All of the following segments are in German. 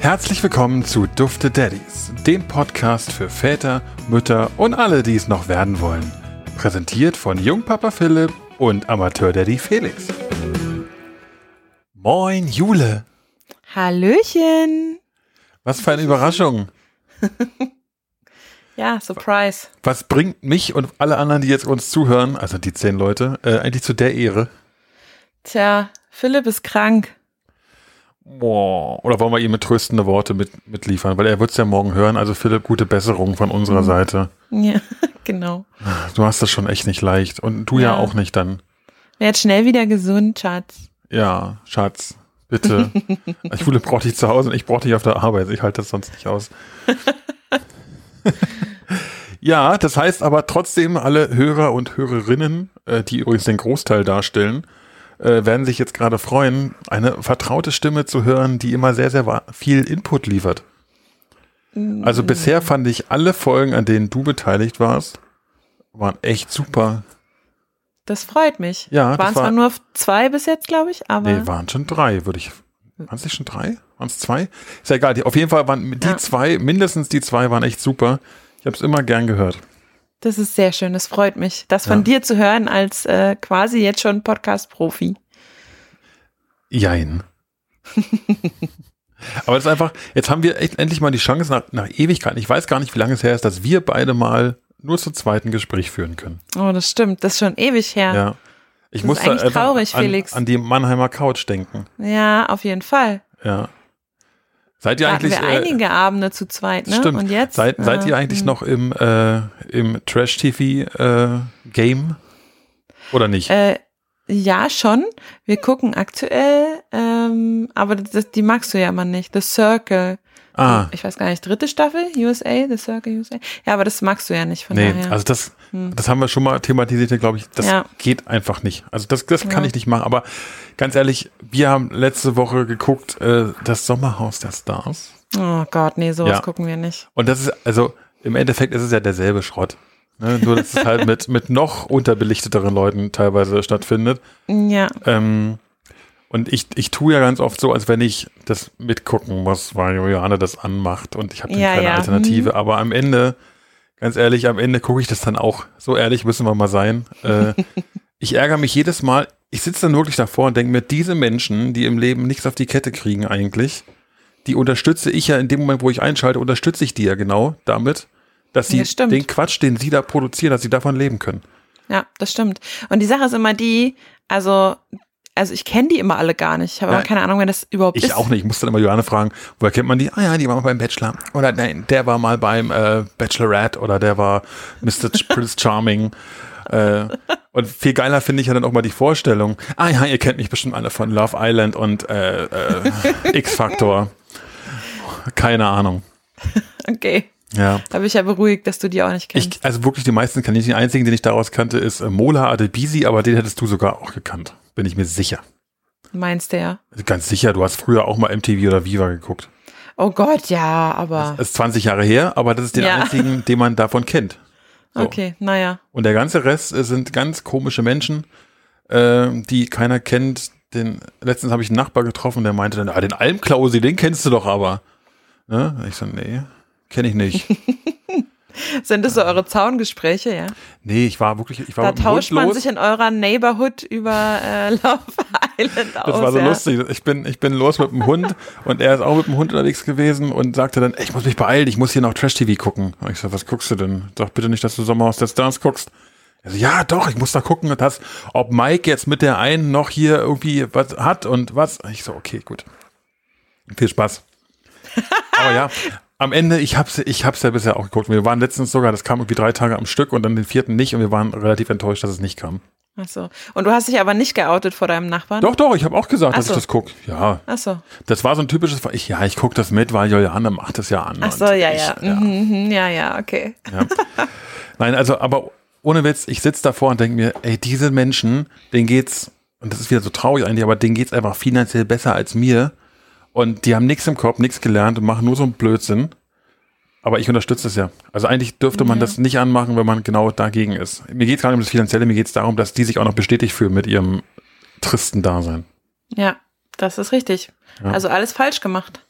Herzlich willkommen zu Dufte Daddies, dem Podcast für Väter, Mütter und alle, die es noch werden wollen. Präsentiert von Jungpapa Philipp und Amateur-Daddy Felix. Moin, Jule. Hallöchen. Was für eine Überraschung. ja, Surprise. Was bringt mich und alle anderen, die jetzt uns zuhören, also die zehn Leute, äh, eigentlich zu der Ehre? Tja, Philipp ist krank. Boah. Oder wollen wir ihm mit tröstende Worte mit, mitliefern? Weil er wird es ja morgen hören. Also Philipp, gute Besserung von unserer mhm. Seite. Ja, genau. Du hast das schon echt nicht leicht. Und du ja, ja auch nicht dann. Werd schnell wieder gesund, Schatz. Ja, Schatz. Bitte. Jule braucht dich zu Hause und ich brauche dich auf der Arbeit. Ich halte das sonst nicht aus. ja, das heißt aber trotzdem, alle Hörer und Hörerinnen, äh, die übrigens den Großteil darstellen, äh, werden sich jetzt gerade freuen, eine vertraute Stimme zu hören, die immer sehr, sehr viel Input liefert. Also mm. bisher fand ich alle Folgen, an denen du beteiligt warst, waren echt super. Das freut mich. Ja, waren zwar war, nur zwei bis jetzt, glaube ich, aber. Nee, waren schon drei, würde ich. Waren es nicht schon drei? Waren es zwei? Ist ja egal. Die, auf jeden Fall waren die ja. zwei, mindestens die zwei waren echt super. Ich habe es immer gern gehört. Das ist sehr schön, das freut mich, das von ja. dir zu hören als äh, quasi jetzt schon Podcast-Profi. Jein. Aber das ist einfach, jetzt haben wir echt endlich mal die Chance nach, nach Ewigkeiten. Ich weiß gar nicht, wie lange es her ist, dass wir beide mal nur zu zweiten Gespräch führen können. Oh, das stimmt. Das ist schon ewig her. Ja. Ich das muss da traurig, an, Felix. an die Mannheimer Couch denken. Ja, auf jeden Fall. Ja. Seid ihr eigentlich. Wir äh, einige Abende zu zweit, ne? Stimmt. Und jetzt? Seid, seid ihr äh, eigentlich hm. noch im, äh, im Trash-TV-Game? Äh, Oder nicht? Äh, ja, schon. Wir gucken aktuell, ähm, aber das, die magst du ja immer nicht. The Circle. Ah. Ich weiß gar nicht, dritte Staffel, USA, The Circle USA. Ja, aber das magst du ja nicht von nee, daher. Also das, hm. das haben wir schon mal thematisiert, glaube ich. Das ja. geht einfach nicht. Also das, das kann ja. ich nicht machen. Aber ganz ehrlich, wir haben letzte Woche geguckt, äh, das Sommerhaus der Stars. Oh Gott, nee, sowas ja. gucken wir nicht. Und das ist, also im Endeffekt ist es ja derselbe Schrott. Ne? Nur, dass es halt mit, mit noch unterbelichteteren Leuten teilweise stattfindet. Ja. Ähm, und ich, ich tue ja ganz oft so, als wenn ich das mitgucken muss, weil Juliane das anmacht und ich habe ja, keine ja. Alternative. Mhm. Aber am Ende, ganz ehrlich, am Ende gucke ich das dann auch. So ehrlich müssen wir mal sein. Äh, ich ärgere mich jedes Mal, ich sitze dann wirklich davor und denke mir, diese Menschen, die im Leben nichts auf die Kette kriegen eigentlich, die unterstütze ich ja in dem Moment, wo ich einschalte, unterstütze ich die ja genau damit, dass sie ja, den Quatsch, den sie da produzieren, dass sie davon leben können. Ja, das stimmt. Und die Sache ist immer die, also also ich kenne die immer alle gar nicht. Ich habe ja, keine Ahnung, wer das überhaupt ich ist. Ich auch nicht. Ich muss dann immer Johanne fragen, woher kennt man die? Ah ja, die war mal beim Bachelor. Oder nein, der war mal beim äh, Bachelorette oder der war Mr. Prince Charming. Äh, und viel geiler finde ich ja dann auch mal die Vorstellung. Ah ja, ihr kennt mich bestimmt alle von Love Island und äh, äh, X-Factor. Keine Ahnung. Okay. Ja. Da bin ich ja beruhigt, dass du die auch nicht kennst. Ich, also wirklich die meisten kann ich. Den einzigen, den ich daraus kannte, ist äh, Mola Adebisi, aber den hättest du sogar auch gekannt. Bin ich mir sicher. Meinst du ja? Ganz sicher, du hast früher auch mal MTV oder Viva geguckt. Oh Gott, ja, aber. Das ist 20 Jahre her, aber das ist der ja. einzigen, den man davon kennt. So. Okay, naja. Und der ganze Rest sind ganz komische Menschen, äh, die keiner kennt. Den, letztens habe ich einen Nachbar getroffen, der meinte dann, ah, den Almklausi, den kennst du doch aber. Ne? Ich so, nee, kenne ich nicht. Sind das so eure Zaungespräche, ja? Nee, ich war wirklich, ich war Da tauscht man los. sich in eurer Neighborhood über äh, Love Island aus. Das war so ja. lustig. Ich bin, ich bin los mit dem Hund und er ist auch mit dem Hund unterwegs gewesen und sagte dann, ich muss mich beeilen, ich muss hier noch Trash-TV gucken. Und ich so, was guckst du denn? Sag bitte nicht, dass du Sommerhaus der Stars guckst. Er so, ja, doch, ich muss da gucken, dass, ob Mike jetzt mit der einen noch hier irgendwie was hat und was. Ich so, okay, gut. Viel Spaß. Aber ja, am Ende, ich hab's, ich hab's ja bisher auch geguckt. Wir waren letztens sogar, das kam irgendwie drei Tage am Stück und dann den vierten nicht und wir waren relativ enttäuscht, dass es nicht kam. Ach so. Und du hast dich aber nicht geoutet vor deinem Nachbarn? Doch, doch, ich habe auch gesagt, Ach dass so. ich das gucke. Ja. Ach so. Das war so ein typisches, ich, ja, ich gucke das mit, weil Juliane macht das ja an. Ach so, ja, ich, ja. Ja. Mhm, mhm, ja, ja, okay. Ja. Nein, also, aber ohne Witz, ich sitze davor und denke mir, ey, diese Menschen, denen geht's, und das ist wieder so traurig eigentlich, aber denen geht's einfach finanziell besser als mir. Und die haben nichts im Kopf, nichts gelernt und machen nur so einen Blödsinn. Aber ich unterstütze es ja. Also eigentlich dürfte man Ja. das nicht anmachen, wenn man genau dagegen ist. Mir geht es gar nicht um das Finanzielle, mir geht es darum, dass die sich auch noch bestätigt fühlen mit ihrem tristen Dasein. Ja, das ist richtig. Ja. Also alles falsch gemacht.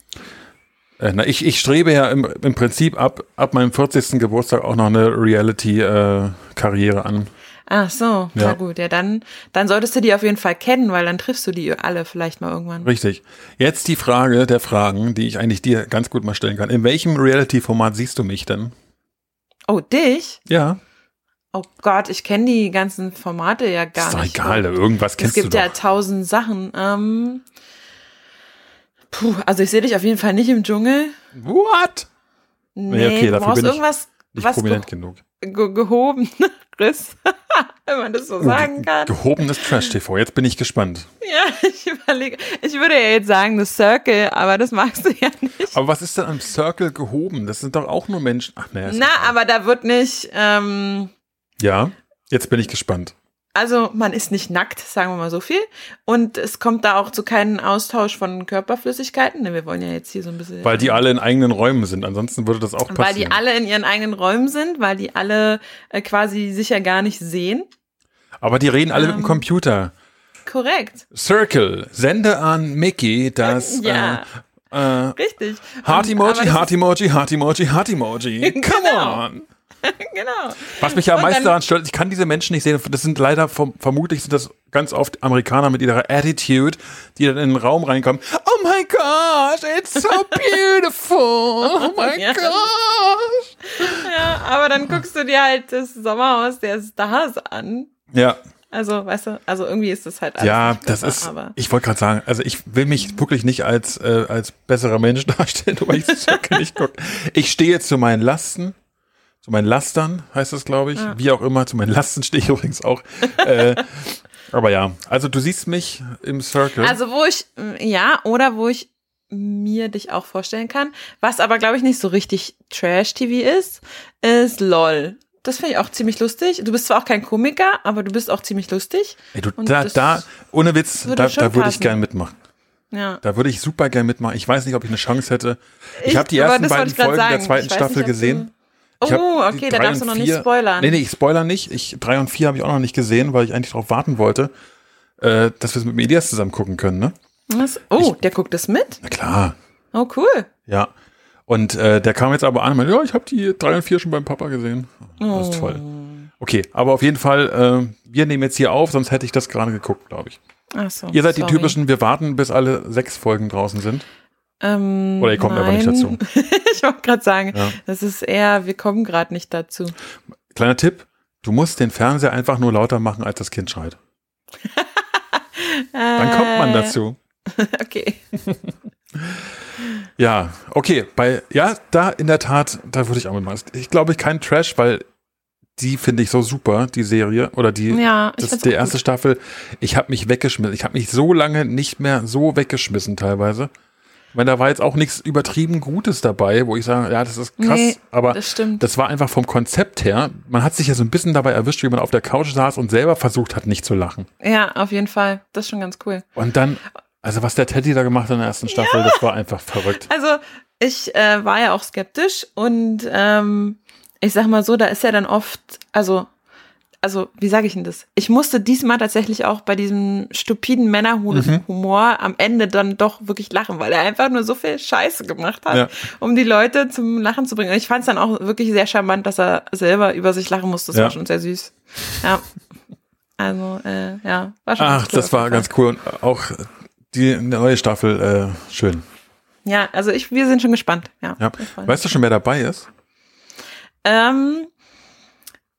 Äh, na, ich, ich strebe ja im, im Prinzip ab, ab meinem 40. Geburtstag auch noch eine Reality-Karriere an. Ach so, Ja. na gut. Ja, dann, dann solltest du die auf jeden Fall kennen, weil dann triffst du die alle vielleicht mal irgendwann. Richtig. Jetzt die Frage der Fragen, die ich eigentlich dir ganz gut mal stellen kann. In welchem Reality-Format siehst du mich denn? Oh, dich? Ja, Oh Gott, ich kenne die ganzen Formate ja gar ist doch nicht. egal, irgendwas Es kennst gibt du ja tausend Sachen. Ähm, puh, also ich sehe dich auf jeden Fall nicht im Dschungel. What? Nee, okay, du dafür brauchst irgendwas Nicht was prominent ge genug. ge gehobeneres, wenn man das so sagen kann. Gehobenes Trash-TV, jetzt bin ich gespannt. Ja, ich überlege. Ich würde ja jetzt sagen The Circle, aber das magst du ja nicht. Aber was ist denn am Circle gehoben? Das sind doch auch nur Menschen. Ach, nee, Na, aber da wird nicht, ähm, Ja, jetzt bin ich gespannt. Also man ist nicht nackt, sagen wir mal so viel. Und es kommt da auch zu keinem Austausch von Körperflüssigkeiten. Ne, wir wollen ja jetzt hier so ein bisschen. Weil die alle in eigenen Räumen sind. Ansonsten würde das auch passieren. weil die alle in ihren eigenen Räumen sind, weil die alle äh, quasi sich ja gar nicht sehen. Aber die reden alle mit dem Ähm. Computer. Korrekt. Circle, sende an Mickey das Ja. äh, äh, Richtig. Heart Emoji, Heart Emoji, Heart Emoji, Heart Emoji. Come Genau. on. Genau. Was mich ja am meisten daran stört, ich kann diese Menschen nicht sehen. Das sind leider, vom, vermutlich sind das ganz oft Amerikaner mit ihrer Attitude, die dann in den Raum reinkommen. Oh my gosh, it's so beautiful. Oh my Ja. gosh. Ja, aber dann guckst du dir halt das Sommerhaus der Stars an. Ja, Also, weißt du, also irgendwie ist das halt alles ja, das besser, ist, aber ich wollte gerade sagen, also ich will mich wirklich nicht als, äh, als besserer Mensch darstellen, weil ich Circle nicht gucke. Ich stehe zu meinen Lasten, zu meinen Lastern heißt das, glaube ich. Wie auch immer, zu meinen Lasten stehe ich übrigens auch. äh, aber ja, also du siehst mich im Circle. Also wo ich, mm, ja, oder wo ich mir dich auch vorstellen kann, was aber glaube ich nicht so richtig Trash-TV ist, ist LOL. Das finde ich auch ziemlich lustig. Du bist zwar auch kein Komiker, aber du bist auch ziemlich lustig. Ey, du, und da, da, ohne Witz, würde da, da würde ich gern mitmachen. Ja. Da würde ich super gern mitmachen. Ich weiß nicht, ob ich eine Chance hätte. Ich, Ich- habe die ersten beiden Folgen der sagen. zweiten Ich weiß Staffel nicht, gesehen. Ich Oh, okay, da darfst du noch nicht vier- spoilern. Nee, nee, ich spoiler nicht. Ich, drei und vier habe ich auch noch nicht gesehen, weil ich eigentlich darauf warten wollte, äh, dass wir es mit dem Elias zusammen gucken können, ne? Was? Oh, der guckt das mit? Na klar, Oh, cool. ja. Und äh, der kam jetzt aber an und meinte, ja, ich habe die drei und vier schon beim Papa gesehen. Das ist toll. Okay, aber auf jeden Fall, äh, wir nehmen jetzt hier auf, sonst hätte ich das gerade geguckt, glaube ich. Ach so, Ihr seid sorry. die typischen, wir warten, bis alle sechs Folgen draußen sind. Ähm, Oder ihr kommt aber nicht nein. dazu. ich wollte gerade sagen, Ja. das ist eher, wir kommen gerade nicht dazu. Kleiner Tipp, du musst den Fernseher einfach nur lauter machen, als das Kind schreit. Dann kommt man dazu. Okay. Ja, okay, bei, ja, da in der Tat, da würde ich auch mitmachen. Ich glaube, kein Trash, weil die finde ich so super, die Serie, oder die, Ja, ich das die erste gut. Staffel. Ich habe mich weggeschmissen. Ich habe mich so lange nicht mehr so weggeschmissen teilweise. Ich meine, da war jetzt auch nichts übertrieben Gutes dabei, wo ich sage, ja, das ist krass, Nee, aber das das war einfach vom Konzept her. Man hat sich ja so ein bisschen dabei erwischt, wie man auf der Couch saß und selber versucht hat, nicht zu lachen. Ja, auf jeden Fall. Das ist schon ganz cool. Und dann, also was der Teddy da gemacht hat in der ersten Staffel, das war einfach verrückt. Also, ich äh, war ja auch skeptisch und ähm, ich sag mal so, da ist ja dann oft, also, also, wie sage ich denn das? Ich musste diesmal tatsächlich auch bei diesem stupiden Männerhumor am Ende dann doch wirklich lachen, weil er einfach nur so viel Scheiße gemacht hat, Ja. um die Leute zum Lachen zu bringen. Und ich fand es dann auch wirklich sehr charmant, dass er selber über sich lachen musste. Das Ja. war schon sehr süß. Ja. Also, äh, ja, war schon Ach, cool das war ganz cool. Und auch die neue Staffel, äh, schön. Ja, also ich, wir sind schon gespannt. Ja. Ja. Weißt du schon, wer dabei ist? Ähm,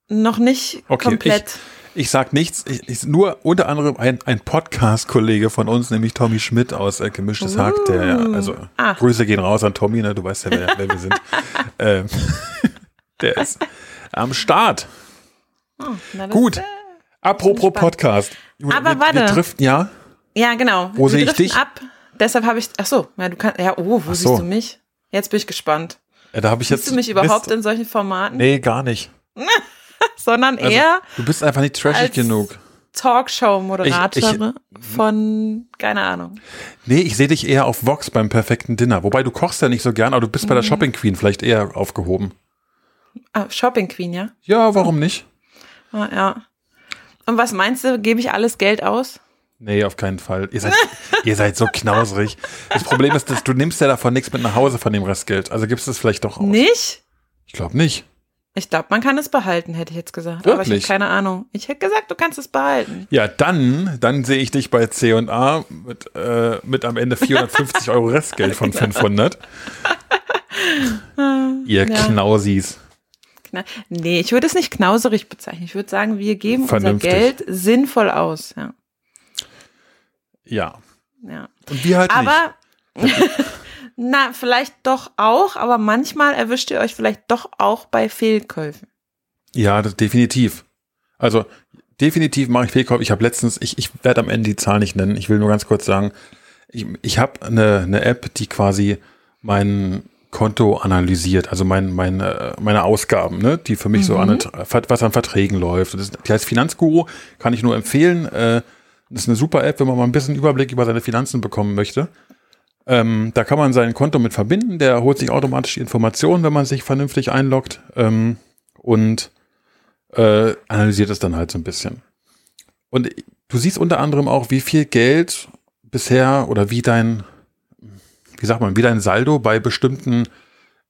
noch nicht Okay, komplett. Ich sag nichts. Ich, ich, nur unter anderem ein, ein Podcast-Kollege von uns, nämlich Tommy Schmidt aus äh, Gemischtes Hack. Der, ja, also Ah. Grüße gehen raus an Tommy, ne? Du weißt ja, wer, wer wir sind. ähm, der ist am Start. Oh, Gut. äh, Apropos. Podcast. Aber wir, warte. Wir driften, ja. Ja, genau. Wo sehe ich dich? ab. Deshalb habe ich. Ach so, ja, du kannst. Ja, oh, wo Ach siehst so. du mich? Jetzt bin ich gespannt. Äh, Da habe ich jetzt. Siehst du mich überhaupt bist, in solchen Formaten? Nee, gar nicht. Sondern Also, eher du bist einfach nicht trashig genug. Talkshow-Moderator von, keine Ahnung. Nee, ich sehe dich eher auf Vox beim perfekten Dinner. Wobei du kochst ja nicht so gern, aber du bist bei der Mhm. Shopping Queen vielleicht eher aufgehoben. Ah, Shopping Queen, ja? Ja, warum nicht? Ah, ja. Und was meinst du, gebe ich alles Geld aus? Nee, auf keinen Fall. Ihr seid, ihr seid so knauserig. Das Problem ist, dass du nimmst ja davon nichts mit nach Hause von dem Restgeld. Also gibst du es vielleicht doch aus. Nicht? Ich glaube nicht. Ich glaube, man kann es behalten, hätte ich jetzt gesagt. Aber ich habe Wirklich? keine Ahnung. Ich hätte gesagt, du kannst es behalten. Ja, dann, dann sehe ich dich bei C&A mit, äh, mit am Ende 450 Euro Restgeld von 500. Ihr Ja. Knausis. Kna- Nee, ich würde es nicht knauserig bezeichnen. Ich würde sagen, wir geben Vernünftig. unser Geld sinnvoll aus. Ja. Ja. ja. Und wir halt nicht. Na, vielleicht doch auch, aber manchmal erwischt ihr euch vielleicht doch auch bei Fehlkäufen. Ja, das, definitiv. Also definitiv mache ich Fehlkauf. Ich habe letztens, ich, ich werde am Ende die Zahl nicht nennen. Ich will nur ganz kurz sagen, ich, ich habe eine, eine App, die quasi mein Konto analysiert, also mein, meine, meine Ausgaben, ne, die für mich so an, was an Verträgen läuft. Das, die heißt Finanzguru, kann ich nur empfehlen. Äh, das ist eine super App, wenn man mal ein bisschen Überblick über seine Finanzen bekommen möchte. Ähm, da kann man sein Konto mit verbinden. Der holt sich automatisch die Informationen, wenn man sich vernünftig einloggt ähm, und äh, analysiert es dann halt so ein bisschen. Und du siehst unter anderem auch, wie viel Geld bisher oder wie dein, wie sagt man, wie dein Saldo bei bestimmten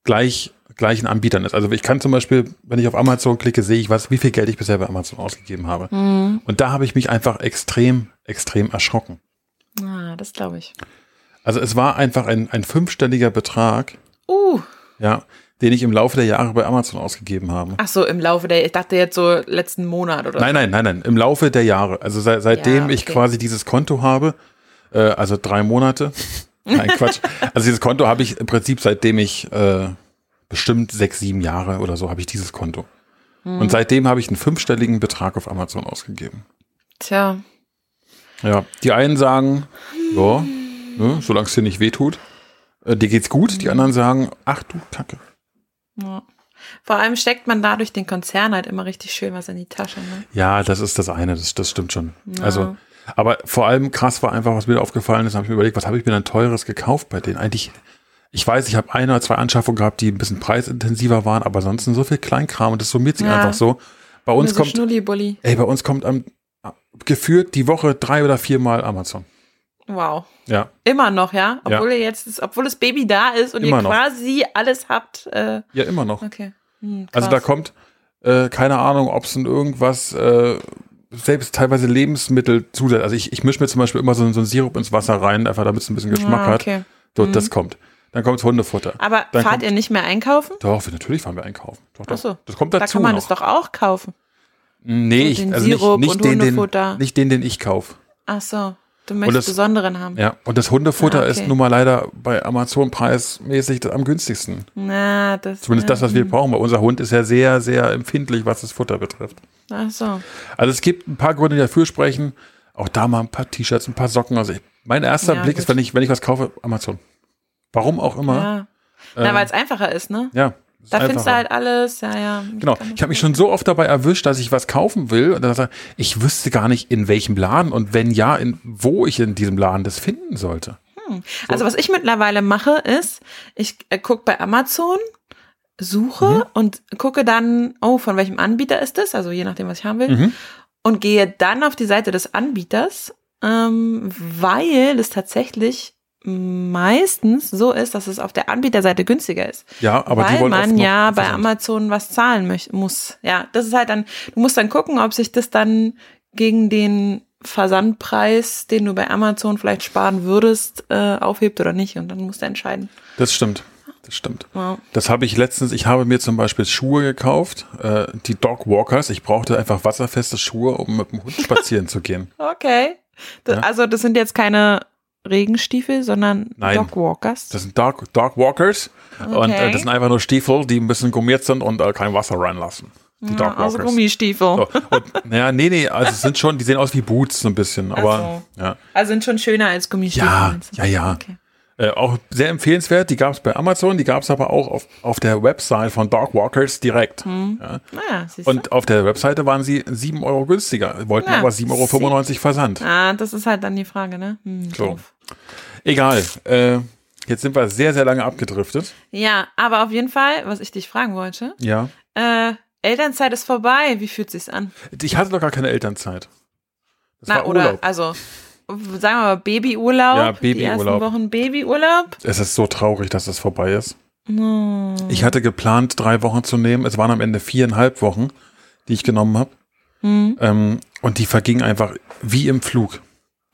gleich, gleichen Anbietern ist. Also ich kann zum Beispiel, wenn ich auf Amazon klicke, sehe ich was, wie viel Geld ich bisher bei Amazon ausgegeben habe. Und da habe ich mich einfach extrem, extrem erschrocken. Ah, das glaube ich. Also es war einfach ein, ein fünfstelliger Betrag, Uh, ja, den ich im Laufe der Jahre bei Amazon ausgegeben habe. ach so, im Laufe der, ich dachte jetzt so letzten Monat oder Nein, nein, nein, nein. Im Laufe der Jahre. Also seit, seitdem Ja, ich okay. quasi dieses Konto habe, äh, also drei Monate. Nein, Quatsch. Also dieses Konto habe ich im Prinzip seitdem ich äh, bestimmt sechs, sieben Jahre oder so habe ich dieses Konto. Hm. Und seitdem habe ich einen fünfstelligen Betrag auf Amazon ausgegeben. Tja, Ja, die einen sagen, ja, ne, solange es dir nicht wehtut, äh, dir geht's gut. Die anderen sagen, ach du Kacke. ja. Vor allem steckt man dadurch den Konzern halt immer richtig schön was in die Tasche. Ne? Ja, das ist das eine, das, das stimmt schon. Ja. Also, aber vor allem krass war einfach, was mir aufgefallen ist, habe ich mir überlegt, was habe ich mir denn teures gekauft bei denen? Eigentlich, ich weiß, ich habe eine oder zwei Anschaffungen gehabt, die ein bisschen preisintensiver waren, aber ansonsten so viel Kleinkram und das summiert sich Ja. einfach so. Bei uns so kommt, ey, bei uns kommt am, geführt die Woche drei oder viermal Amazon. Wow. Ja, Immer noch, ja? Ja. Obwohl ihr jetzt, das, obwohl das Baby da ist und Immer ihr noch. quasi alles habt. Äh, ja, immer noch. okay. Hm, Also da kommt, äh, keine Ahnung, ob es in irgendwas, äh, selbst teilweise Lebensmittel zusätzlich. Also ich, ich mische mir zum Beispiel immer so, so einen Sirup ins Wasser rein, einfach damit es ein bisschen Geschmack Ah, hat. okay. So, das kommt. Dann kommt Hundefutter. Aber Dann fahrt kommt- ihr nicht mehr einkaufen? Doch, natürlich fahren wir einkaufen. Doch, doch. Ach so. Das kommt Da dazu kann man noch. das doch auch kaufen. nee, so ich, also Sirup nicht, und nicht, den, den, Hundefutter. nicht den, den ich kaufe. Ach so. Du möchtest das- besonderen haben. Ja, und das Hundefutter Ah, okay. ist nun mal leider bei Amazon preismäßig das am günstigsten. Na, das. Zumindest das, was wir brauchen, weil unser Hund ist ja sehr, sehr empfindlich, was das Futter betrifft. Ach so. Also es gibt ein paar Gründe, die dafür sprechen. Auch da mal ein paar T-Shirts, ein paar Socken. Also ich, mein erster Ja, Blick gut. ist, wenn ich, wenn ich was kaufe, Amazon. Warum auch immer. Ja. Na, weil es einfacher ist, ne? Ja. Da findest du halt alles, ja, ja. Genau. Ich habe mich schon so oft dabei erwischt, dass ich was kaufen will und dann sage ich wüsste gar nicht in welchem Laden und wenn ja, in wo ich in diesem Laden das finden sollte. Also was ich mittlerweile mache, ist, ich äh, gucke bei Amazon, suche Mhm. und gucke dann, oh, von welchem Anbieter ist das? Also je nachdem, was ich haben will. Mhm. Und gehe dann auf die Seite des Anbieters, ähm, weil es tatsächlich meistens so ist, dass es auf der Anbieterseite günstiger ist. Ja, aber die weil wollen oft man ja bei. Amazon was zahlen muss. Ja, das ist halt dann, du musst dann gucken, ob sich das dann gegen den Versandpreis, den du bei Amazon vielleicht sparen würdest, äh, aufhebt oder nicht. Und dann musst du entscheiden. Das stimmt. Das stimmt. Ja. Das habe ich letztens, ich habe mir zum Beispiel Schuhe gekauft, äh, die Dog Walkers. Ich brauchte einfach wasserfeste Schuhe, um mit dem Hund spazieren zu gehen. Okay. Das, Ja. Also das sind jetzt keine Regenstiefel, sondern Nein. Dogwalkers. Das sind Dog, Dog Walkers und äh, Okay. das sind einfach nur Stiefel, die ein bisschen gummiert sind und äh, kein Wasser reinlassen. Die Ja, also Walkers. Gummistiefel. So, und, naja, nee, nee, also es sind schon, die sehen aus wie Boots so ein bisschen, aber so. ja. Also sind schon schöner als Gummistiefel. Ja, ja, ja. Okay. Äh, auch sehr empfehlenswert, die gab es bei Amazon, die gab es aber auch auf, auf der Website von Dogwalkers direkt. Hm. Ja. Siehst Und auf der Webseite waren sie 7 Euro günstiger, wollten Ja, aber 7,95 Euro Versand. Ah, das ist halt dann die Frage, ne? Hm, So. doof. Egal. Äh, jetzt sind wir sehr, sehr lange abgedriftet. Ja, aber auf jeden Fall, was ich dich fragen wollte, Ja. äh, Elternzeit ist vorbei. Wie fühlt sich's an? Ich hatte doch gar keine Elternzeit. Das Na, war oder, Urlaub. also, sagen wir mal Babyurlaub. Ja, Die ersten Babyurlaub. Wochen Babyurlaub. Es ist so traurig, dass das vorbei ist. Oh. Ich hatte geplant, drei Wochen zu nehmen. Es waren am Ende viereinhalb Wochen, die ich genommen habe. Hm. Ähm, und die vergingen einfach wie im Flug.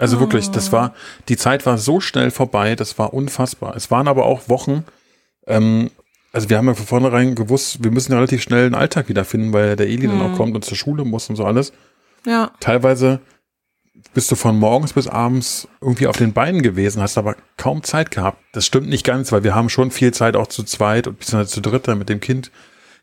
Also wirklich, das war, die Zeit war so schnell vorbei, das war unfassbar. Es waren aber auch Wochen, ähm, also wir haben ja von vornherein gewusst, wir müssen relativ schnell einen Alltag wiederfinden, weil der Eli dann auch kommt und zur Schule muss und so alles. Ja, Teilweise bist du von morgens bis abends irgendwie auf den Beinen gewesen, hast aber kaum Zeit gehabt. Das stimmt nicht ganz, weil wir haben schon viel Zeit auch zu zweit und beziehungsweise zu dritt mit dem Kind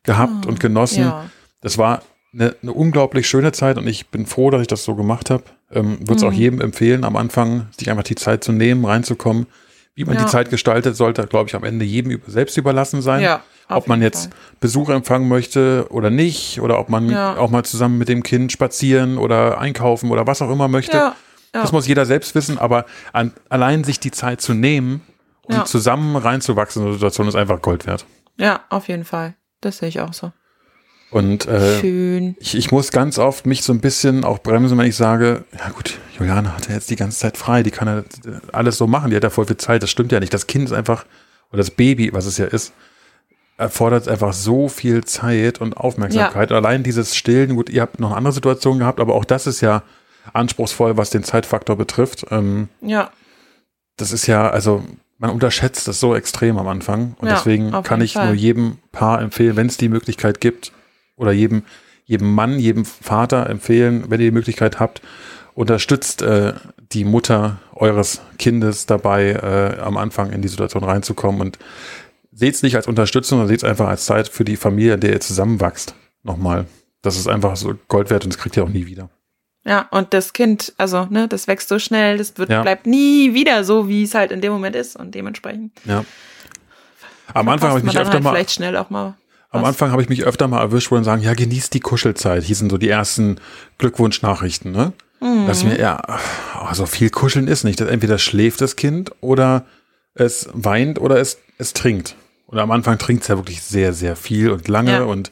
gehabt und genossen. ja. Das war eine, eine unglaublich schöne Zeit und ich bin froh, dass ich das so gemacht habe. Ähm, Würde es auch jedem empfehlen, am Anfang sich einfach die Zeit zu nehmen, reinzukommen. Wie man Ja. die Zeit gestaltet, sollte, glaube ich, am Ende jedem selbst überlassen sein. Ja, ob man jetzt Fall. Besuch empfangen möchte oder nicht, oder ob man Ja. auch mal zusammen mit dem Kind spazieren oder einkaufen oder was auch immer möchte. Das muss jeder selbst wissen, aber an, allein sich die Zeit zu nehmen und zusammen reinzuwachsen in eine Situation ist einfach Gold wert. Ja, auf jeden Fall. Das sehe ich auch so. Und äh, ich, ich muss ganz oft mich so ein bisschen auch bremsen, wenn ich sage, ja gut, Juliane hat ja jetzt die ganze Zeit frei, die kann ja alles so machen, die hat ja voll viel Zeit, das stimmt ja nicht. Das Kind ist einfach, oder das Baby, was es ja ist, erfordert einfach so viel Zeit und Aufmerksamkeit. Und allein dieses Stillen, gut, ihr habt noch eine andere Situation gehabt, aber auch das ist ja anspruchsvoll, was den Zeitfaktor betrifft. Ähm, Ja, das ist ja, also man unterschätzt das so extrem am Anfang. Und Ja, deswegen kann ich Fall. nur jedem Paar empfehlen, wenn es die Möglichkeit gibt, oder jedem, jedem Mann, jedem Vater empfehlen, wenn ihr die Möglichkeit habt, unterstützt äh, die Mutter eures Kindes dabei, äh, am Anfang in die Situation reinzukommen und seht es nicht als Unterstützung, sondern seht es einfach als Zeit für die Familie, in der ihr zusammenwachst. Nochmal. Das ist einfach so Gold wert und das kriegt ihr auch nie wieder. ja. Und das Kind, also, ne, das wächst so schnell, das wird, Ja. bleibt nie wieder so, wie es halt in dem Moment ist. Und dementsprechend. Ja. Am Anfang habe ich mich öfter halt mal vielleicht schnell auch mal. Am Was? Anfang habe ich mich öfter mal erwischt, wo dann sagen, ja, genießt die Kuschelzeit. Hier sind so die ersten Glückwunschnachrichten, ne? Mhm. Dass ich mir, ja, oh, so viel kuscheln ist nicht. Das entweder schläft das Kind oder es weint oder es, es trinkt. Und am Anfang trinkt es ja wirklich sehr, sehr viel und lange Ja. und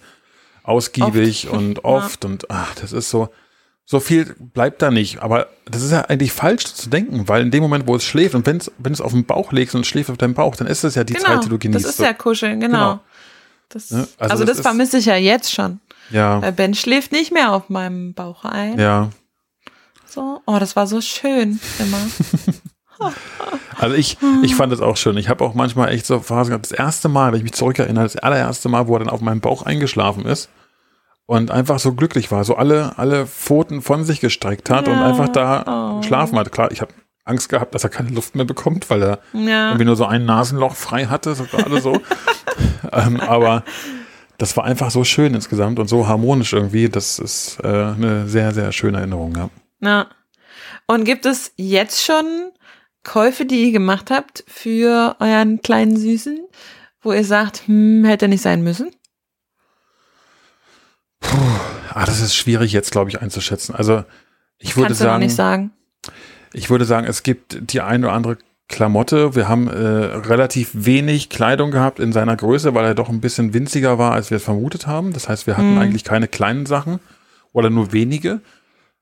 ausgiebig Oft. und Ja. oft und ach, das ist so, so viel bleibt da nicht. Aber das ist ja eigentlich falsch zu denken, weil in dem Moment, wo es schläft und wenn du es auf den Bauch legst und es schläft auf deinem Bauch, dann ist es ja die Genau, Zeit, die du genießt. das ist ja kuscheln, genau. Genau. Das, Ne? Also also, das das, vermisse ich ja jetzt schon. ja, Weil Ben schläft nicht mehr auf meinem Bauch ein. ja. So, oh, das war so schön immer. Also ich, ich fand es auch schön. Ich habe auch manchmal echt so Phasen gehabt. Das erste Mal, wenn ich mich zurückerinnere, das allererste Mal, wo er dann auf meinem Bauch eingeschlafen ist und einfach so glücklich war, so alle, alle Pfoten von sich gestreckt hat und Ja, einfach da oh. geschlafen hat. Klar, ich habe Angst gehabt, dass er keine Luft mehr bekommt, weil er Ja, irgendwie nur so ein Nasenloch frei hatte, so gerade so. ähm, aber das war einfach so schön insgesamt und so harmonisch irgendwie. Das ist äh, eine sehr, sehr schöne Erinnerung. Ja. na. Und gibt es jetzt schon Käufe, die ihr gemacht habt für euren kleinen Süßen, wo ihr sagt, hm, hätte nicht sein müssen? Ah, das ist schwierig jetzt, glaube ich, einzuschätzen. Also ich würde Kannst du noch sagen, nicht sagen. Ich würde sagen, es gibt die eine oder andere Klamotte. Wir haben äh, relativ wenig Kleidung gehabt in seiner Größe, weil er doch ein bisschen winziger war, als wir es vermutet haben. Das heißt, wir hatten Mhm. eigentlich keine kleinen Sachen oder nur wenige.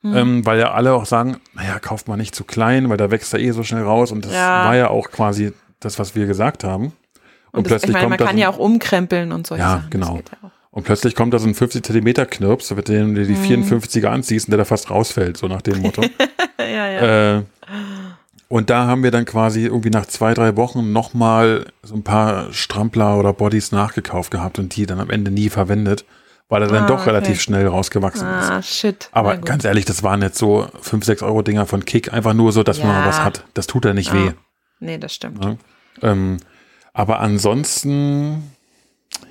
Mhm. Ähm, weil ja alle auch sagen, naja, kauft man nicht zu klein, weil da wächst er eh so schnell raus. Und das Ja. war ja auch quasi das, was wir gesagt haben. Und, Und das, ich plötzlich meine, man kommt da kann ja auch umkrempeln und solche Ja, Sachen. Das genau. ja auch. Und plötzlich kommt da so ein 50 Zentimeter Knirps, mit dem du die Mhm. 54er anziehst und der da fast rausfällt, so nach dem Motto. ja, ja. Äh, und da haben wir dann quasi irgendwie nach zwei, drei Wochen nochmal so ein paar Strampler oder Bodies nachgekauft gehabt und die dann am Ende nie verwendet, weil er dann Ah, doch okay. relativ schnell rausgewachsen ist. ah, shit. Aber ganz ehrlich, das waren jetzt so 5, 6 Euro Dinger von Kick, einfach nur so, dass man Ja. mal was hat. Das tut ja nicht Ah, weh. Nee, das stimmt. Ne? Ähm, aber ansonsten,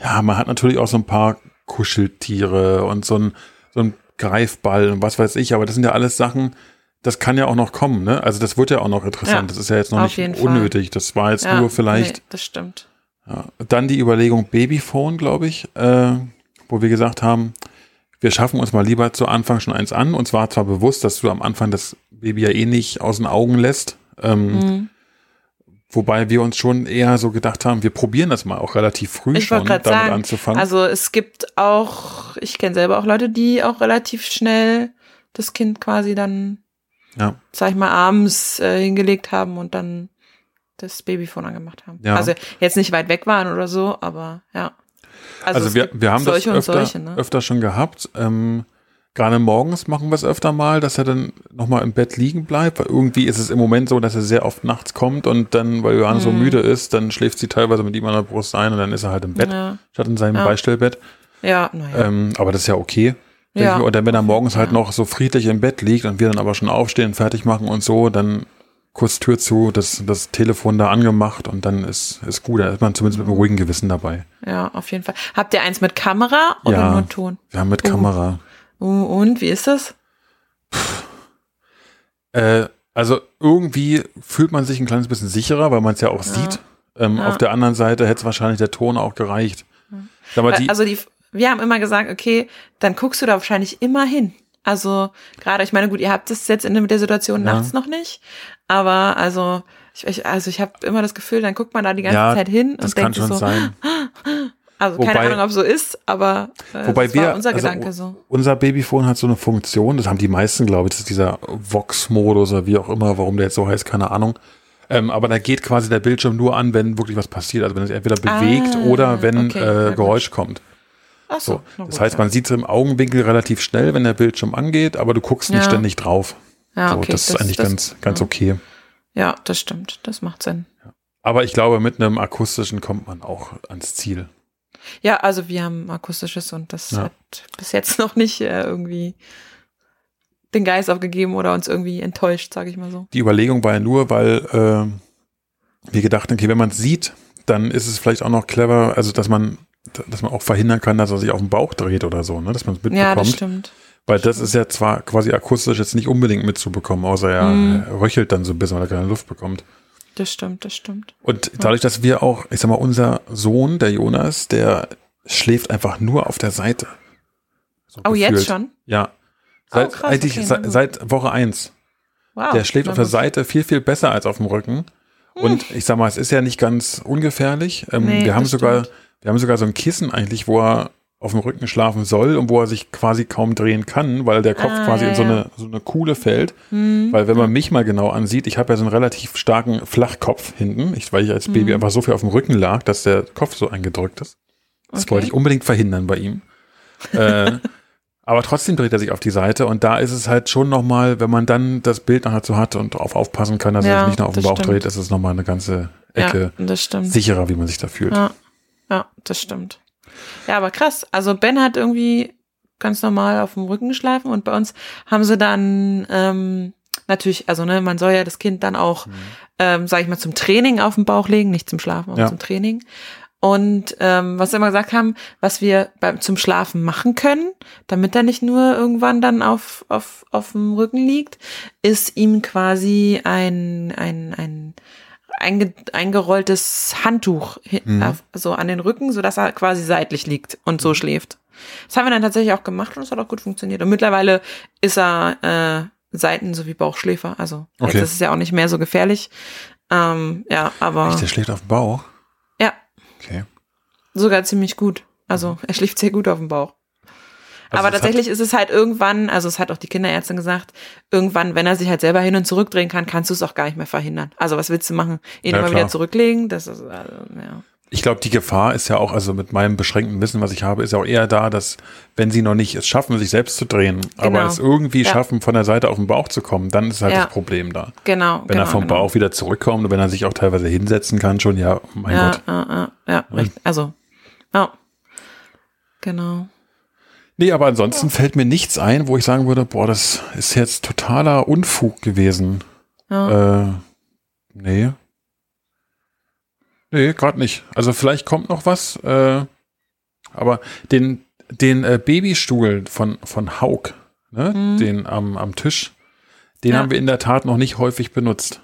ja, man hat natürlich auch so ein paar Kuscheltiere und so ein, so ein Greifball und was weiß ich, aber das sind ja alles Sachen, das kann ja auch noch kommen, ne? Also das wird ja auch noch interessant. Ja, das ist ja jetzt noch nicht unnötig. Fall. Das war jetzt ja, nur vielleicht. Nee, das stimmt. Ja. Dann die Überlegung Babyphone, glaube ich, äh, wo wir gesagt haben, wir schaffen uns mal lieber zu Anfang schon eins an. Und zwar zwar bewusst, dass du am Anfang das Baby ja eh nicht aus den Augen lässt. Ähm, mhm. Wobei wir uns schon eher so gedacht haben, wir probieren das mal auch relativ früh ich schon damit sagen, anzufangen. Also es gibt auch, ich kenne selber auch Leute, die auch relativ schnell das Kind quasi dann, ja. sag ich mal, abends äh, hingelegt haben und dann das Babyphone angemacht haben. Ja. Also jetzt nicht weit weg waren oder so, aber ja. Also, also wir, wir haben das öfter, solche, ne? öfter schon gehabt. Ähm, Gerade morgens machen wir es öfter mal, dass er dann nochmal im Bett liegen bleibt, weil irgendwie ist es im Moment so, dass er sehr oft nachts kommt und dann, weil Johanna mhm. so müde ist, dann schläft sie teilweise mit ihm an der Brust ein und dann ist er halt im Bett, ja. statt in seinem ja. Beistellbett. Ja, naja. Ähm, aber das ist ja okay. Ja. Und dann, wenn er morgens halt noch so friedlich im Bett liegt und wir dann aber schon aufstehen, fertig machen und so, dann kurz Tür zu, das, das Telefon da angemacht und dann ist, ist gut. Da ist man zumindest mit einem ruhigen Gewissen dabei. Ja, auf jeden Fall. Habt ihr eins mit Kamera oder ja, nur Ton? Wir haben mit uh. Kamera. Und wie ist das? Äh, also irgendwie fühlt man sich ein kleines bisschen sicherer, weil man es ja auch ja. sieht. Ähm, ja. Auf der anderen Seite hätte es wahrscheinlich der Ton auch gereicht. Ja. Die, also die, wir haben immer gesagt, okay, dann guckst du da wahrscheinlich immer hin. Also gerade, ich meine, gut, ihr habt es jetzt in der Situation nachts noch nicht, aber also ich, also ich habe immer das Gefühl, dann guckt man da die ganze Zeit hin und denkt so, sein. also wobei, keine Ahnung, ob so ist, aber äh, wobei das wir, war unser also Gedanke so. Unser Babyphone hat so eine Funktion, das haben die meisten, glaube ich, das ist dieser Vox-Modus oder wie auch immer, warum der jetzt so heißt, keine Ahnung. Ähm, aber da geht quasi der Bildschirm nur an, wenn wirklich was passiert, also wenn es entweder bewegt ah, oder wenn okay, äh, Geräusch kommt. Ach so, so. Das heißt, man sieht es im Augenwinkel relativ schnell, wenn der Bildschirm angeht, aber du guckst nicht ja. ständig drauf. Ja, so, okay. Das, das ist eigentlich das, ganz, ganz ja. okay. Ja, das stimmt. Das macht Sinn. Aber ich glaube, mit einem akustischen kommt man auch ans Ziel. Ja, also wir haben akustisches und das ja. hat bis jetzt noch nicht äh, irgendwie den Geist aufgegeben oder uns irgendwie enttäuscht, sage ich mal so. Die Überlegung war ja nur, weil äh, wir gedacht haben, okay, wenn man es sieht, dann ist es vielleicht auch noch clever, also dass man dass man auch verhindern kann, dass er sich auf den Bauch dreht oder so, ne? dass man es mitbekommt. Ja, das stimmt. Weil das ist ja zwar quasi akustisch jetzt nicht unbedingt mitzubekommen, außer er mm. röchelt dann so ein bisschen, weil er keine Luft bekommt. Das stimmt, das stimmt. Und dadurch, dass wir auch, ich sag mal, unser Sohn, der Jonas, der schläft einfach nur auf der Seite. So oh, gefühlt. jetzt schon? Ja. Seit, oh, krass, eigentlich, okay, seit, seit, Woche eins. Wow. Der schläft auf der Seite viel, viel besser als auf dem Rücken. Und hm. ich sag mal, es ist ja nicht ganz ungefährlich. Ähm, nee, wir haben sogar, stimmt. wir haben sogar so ein Kissen eigentlich, wo er auf dem Rücken schlafen soll und wo er sich quasi kaum drehen kann, weil der Kopf ah, quasi ja, in so eine, so eine Kuhle fällt. Mhm. Weil wenn man mich mal genau ansieht, ich habe ja so einen relativ starken Flachkopf hinten, ich, weil ich als Baby mhm. einfach so viel auf dem Rücken lag, dass der Kopf so eingedrückt ist. Das okay. wollte ich unbedingt verhindern bei ihm. äh, aber trotzdem dreht er sich auf die Seite und da ist es halt schon nochmal, wenn man dann das Bild nachher so hat und darauf aufpassen kann, dass ja, er sich nicht nur auf den Bauch stimmt. dreht, ist es nochmal eine ganze Ecke ja, sicherer, wie man sich da fühlt. Ja, ja das stimmt. Ja, aber krass. Also Ben hat irgendwie ganz normal auf dem Rücken geschlafen und bei uns haben sie dann ähm, natürlich, also ne, man soll ja das Kind dann auch, mhm. ähm, sag ich mal, zum Training auf den Bauch legen, nicht zum Schlafen, aber ja. zum Training. Und ähm, was wir immer gesagt haben, was wir beim, zum Schlafen machen können, damit er nicht nur irgendwann dann auf, auf, auf dem Rücken liegt, ist ihm quasi ein, ein, ein einge, eingerolltes Handtuch mhm. so an den Rücken, so dass er quasi seitlich liegt und so mhm. schläft. Das haben wir dann tatsächlich auch gemacht und es hat auch gut funktioniert. Und mittlerweile ist er äh, Seiten sowie Bauchschläfer. Also okay. jetzt ist es ja auch nicht mehr so gefährlich. Ähm, ja, aber. Echt, der schläft auf dem Bauch? Ja. Okay. Sogar ziemlich gut. Also er schläft sehr gut auf dem Bauch. Also Aber tatsächlich ist es halt irgendwann, also es hat auch die Kinderärztin gesagt, irgendwann, wenn er sich halt selber hin und zurück drehen kann, kannst du es auch gar nicht mehr verhindern. Also was willst du machen? Ihn ja, immer klar. wieder zurücklegen? Das ist, also, ja. Ich glaube, die Gefahr ist ja auch, also mit meinem beschränkten Wissen, was ich habe, ist ja auch eher da, dass wenn sie noch nicht es schaffen, sich selbst zu drehen, genau. aber es irgendwie ja. schaffen, von der Seite auf den Bauch zu kommen, dann ist halt ja. das Problem da. Genau. Wenn genau, er vom genau. Bauch wieder zurückkommt und wenn er sich auch teilweise hinsetzen kann, schon, ja, mein ja, Gott. Ja, ja, ja, also, ja. Genau. Nee, aber ansonsten fällt mir nichts ein, wo ich sagen würde, boah, das ist jetzt totaler Unfug gewesen. Ja. Äh, nee. Nee, gerade nicht. Also vielleicht kommt noch was, äh, aber den, den äh, Babystuhl von, von Haug, ne, mhm. den am, am Tisch, Den ja. haben wir in der Tat noch nicht häufig benutzt.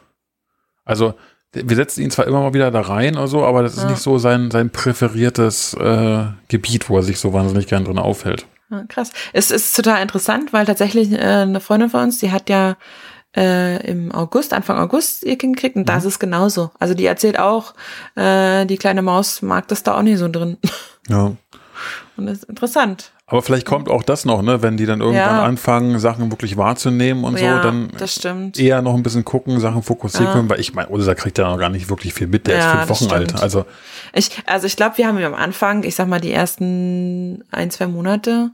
Also wir setzen ihn zwar immer mal wieder da rein oder so, aber das ist ja. nicht so sein, sein präferiertes äh, Gebiet, wo er sich so wahnsinnig gern drin aufhält. Ja, krass. Es ist total interessant, weil tatsächlich äh, eine Freundin von uns, die hat ja äh, im August, Anfang August ihr Kind gekriegt und mhm. das ist genauso. Also die erzählt auch, äh, die kleine Maus mag das da auch nicht so drin. Ja. Und das ist interessant. Aber vielleicht kommt auch das noch, ne, wenn die dann irgendwann ja. anfangen, Sachen wirklich wahrzunehmen und ja, so, dann eher noch ein bisschen gucken, Sachen fokussieren ja. können, weil ich meine, Odessa kriegt ja noch gar nicht wirklich viel mit, der ist fünf Wochen alt. Also ich, also ich glaube, wir haben am Anfang, ich sag mal, die ersten ein, zwei Monate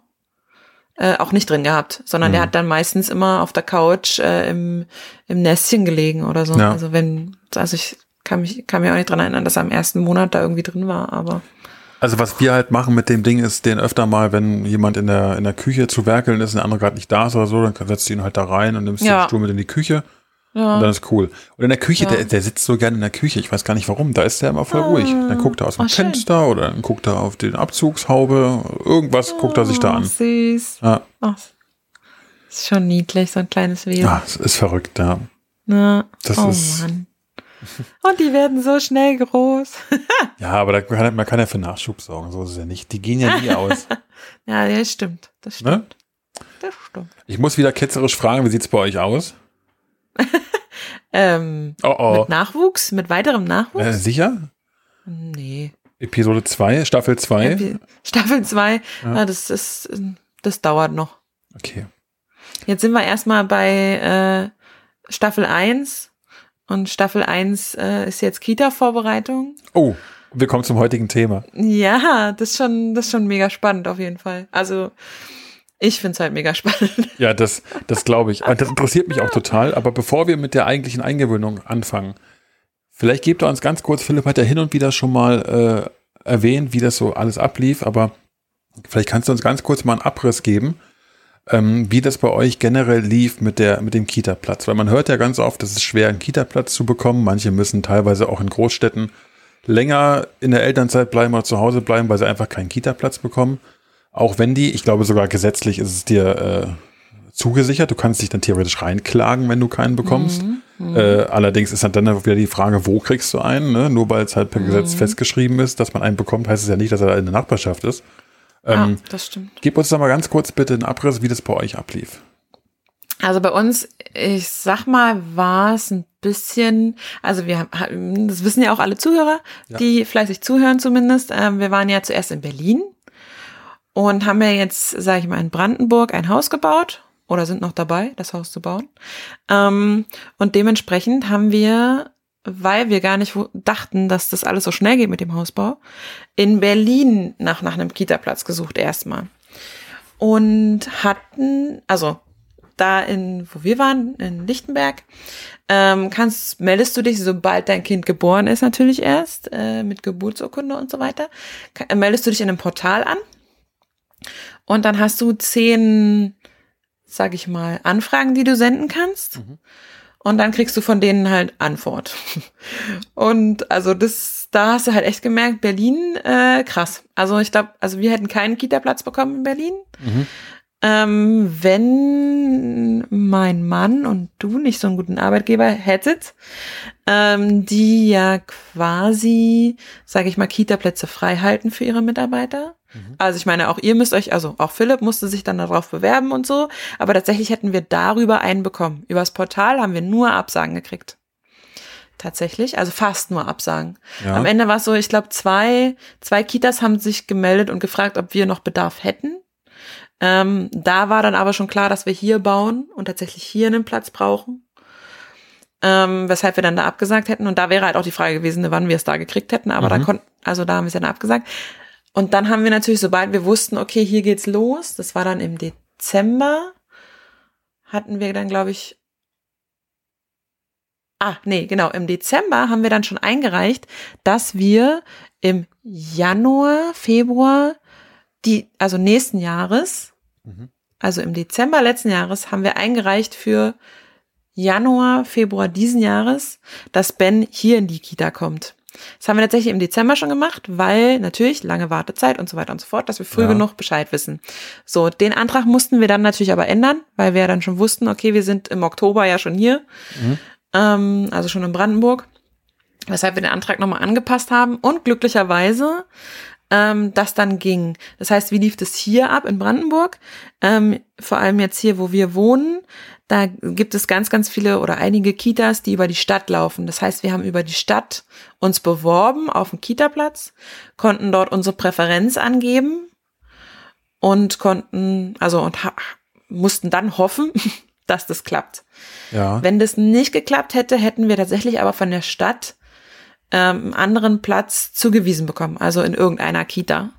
äh, auch nicht drin gehabt, sondern mhm. der hat dann meistens immer auf der Couch äh, im, im Nestchen gelegen oder so. Also wenn, also ich kann mich, kann mich auch nicht dran erinnern, dass er im ersten Monat da irgendwie drin war, aber. Also was wir halt machen mit dem Ding ist, den öfter mal, wenn jemand in der, in der Küche zu werkeln ist, ein anderer gerade nicht da ist oder so, dann setzt du ihn halt da rein und nimmst ja. den Stuhl mit in die Küche. Ja. Und dann ist cool. Und in der Küche, ja. der, der sitzt so gerne in der Küche. Ich weiß gar nicht warum. Da ist der immer voll ah. ruhig. Dann guckt er aus dem oh, Fenster schön. oder dann guckt er auf den Abzugshaube. Irgendwas oh, guckt er sich da an. Süß. Ja. Oh, ist schon niedlich, so ein kleines Wesen. Ja, es ist verrückt, ja. ja. Das oh ist, Mann. Und die werden so schnell groß. ja, aber da kann, man kann ja für Nachschub sorgen, so ist es ja nicht. Die gehen ja nie aus. ja, das stimmt. Das ne? stimmt. Ne? Das stimmt. Ich muss wieder ketzerisch fragen, wie sieht es bei euch aus? ähm, oh oh. Mit Nachwuchs? Mit weiterem Nachwuchs? Äh, sicher? Nee. Episode 2, Staffel 2? Staffel 2, ja. ja. das, ist, das dauert noch. Okay. Jetzt sind wir erstmal bei äh, Staffel 1 und Staffel 1 äh, ist jetzt Kita-Vorbereitung. Oh, wir kommen zum heutigen Thema. Ja, das ist schon, das ist schon mega spannend auf jeden Fall. Also ich finde es halt mega spannend. Ja, das, das glaube ich. Das interessiert mich auch total. Aber bevor wir mit der eigentlichen Eingewöhnung anfangen, vielleicht gebt ihr uns ganz kurz, Philipp hat ja hin und wieder schon mal äh, erwähnt, wie das so alles ablief, aber vielleicht kannst du uns ganz kurz mal einen Abriss geben, ähm, wie das bei euch generell lief mit, der, mit dem Kita-Platz. Weil man hört ja ganz oft, es ist schwer, einen Kita-Platz zu bekommen. Manche müssen teilweise auch in Großstädten länger in der Elternzeit bleiben oder zu Hause bleiben, weil sie einfach keinen Kita-Platz bekommen. Auch wenn die, ich glaube sogar gesetzlich ist es dir äh, zugesichert, du kannst dich dann theoretisch reinklagen, wenn du keinen bekommst. Mhm, mhm. äh, allerdings ist dann, dann wieder die Frage, wo kriegst du einen? Ne? Nur weil es halt per mhm. Gesetz festgeschrieben ist, dass man einen bekommt, heißt es ja nicht, dass er in der Nachbarschaft ist. Ähm, ah, das stimmt. Gib uns doch mal ganz kurz bitte einen Abriss, wie das bei euch ablief. Also bei uns, ich sag mal, war es ein bisschen, also wir haben, das wissen ja auch alle Zuhörer, ja. die fleißig zuhören zumindest. Ähm, wir waren ja zuerst in Berlin und haben ja jetzt, sage ich mal, in Brandenburg ein Haus gebaut oder sind noch dabei, das Haus zu bauen. Ähm, und dementsprechend haben wir weil wir gar nicht dachten, dass das alles so schnell geht mit dem Hausbau, in Berlin nach, nach einem Kita-Platz gesucht erstmal. Und hatten, also da in, wo wir waren, in Lichtenberg, ähm, kannst, meldest du dich, sobald dein Kind geboren ist, natürlich erst, äh, mit Geburtsurkunde und so weiter, meldest du dich in einem Portal an. Und dann hast du zehn, sag ich mal, Anfragen, die du senden kannst. Mhm. Und dann kriegst du von denen halt Antwort. Und also das, da hast du halt echt gemerkt, Berlin, äh, krass. Also ich glaube, also wir hätten keinen Kita-Platz bekommen in Berlin. Mhm. Ähm, wenn mein Mann und du nicht so einen guten Arbeitgeber hättet, ähm, die ja quasi, sage ich mal, Kita-Plätze frei halten für ihre Mitarbeiter. Mhm. Also ich meine, auch ihr müsst euch, also auch Philipp musste sich dann darauf bewerben und so, aber tatsächlich hätten wir darüber einen bekommen. Übers Portal haben wir nur Absagen gekriegt. Tatsächlich, also fast nur Absagen. Ja. Am Ende war es so, ich glaube, zwei, zwei Kitas haben sich gemeldet und gefragt, ob wir noch Bedarf hätten. Ähm, da war dann aber schon klar, dass wir hier bauen und tatsächlich hier einen Platz brauchen. Ähm, weshalb wir dann da abgesagt hätten. Und da wäre halt auch die Frage gewesen, wann wir es da gekriegt hätten. Aber mhm. da konnten, also da haben wir es ja dann abgesagt. Und dann haben wir natürlich, sobald wir wussten, okay, hier geht's los, das war dann im Dezember, hatten wir dann, glaube ich, ah, nee, genau, im Dezember haben wir dann schon eingereicht, dass wir im Januar, Februar, die, also nächsten Jahres, mhm. also im Dezember letzten Jahres, haben wir eingereicht für Januar, Februar diesen Jahres, dass Ben hier in die Kita kommt. Das haben wir tatsächlich im Dezember schon gemacht, weil natürlich lange Wartezeit und so weiter und so fort, dass wir früh ja. genug Bescheid wissen. So, den Antrag mussten wir dann natürlich aber ändern, weil wir dann schon wussten, okay, wir sind im Oktober ja schon hier, mhm. ähm, also schon in Brandenburg, weshalb wir den Antrag nochmal angepasst haben und glücklicherweise ähm, das dann ging. Das heißt, wie lief das hier ab in Brandenburg? Ähm, vor allem jetzt hier, wo wir wohnen, da gibt es ganz, ganz viele oder einige Kitas, die über die Stadt laufen. Das heißt, wir haben über die Stadt uns beworben auf dem Kitaplatz, konnten dort unsere Präferenz angeben und konnten, also und mussten dann hoffen, dass das klappt. Ja. Wenn das nicht geklappt hätte, hätten wir tatsächlich aber von der Stadt ähm, einen anderen Platz zugewiesen bekommen, also in irgendeiner Kita.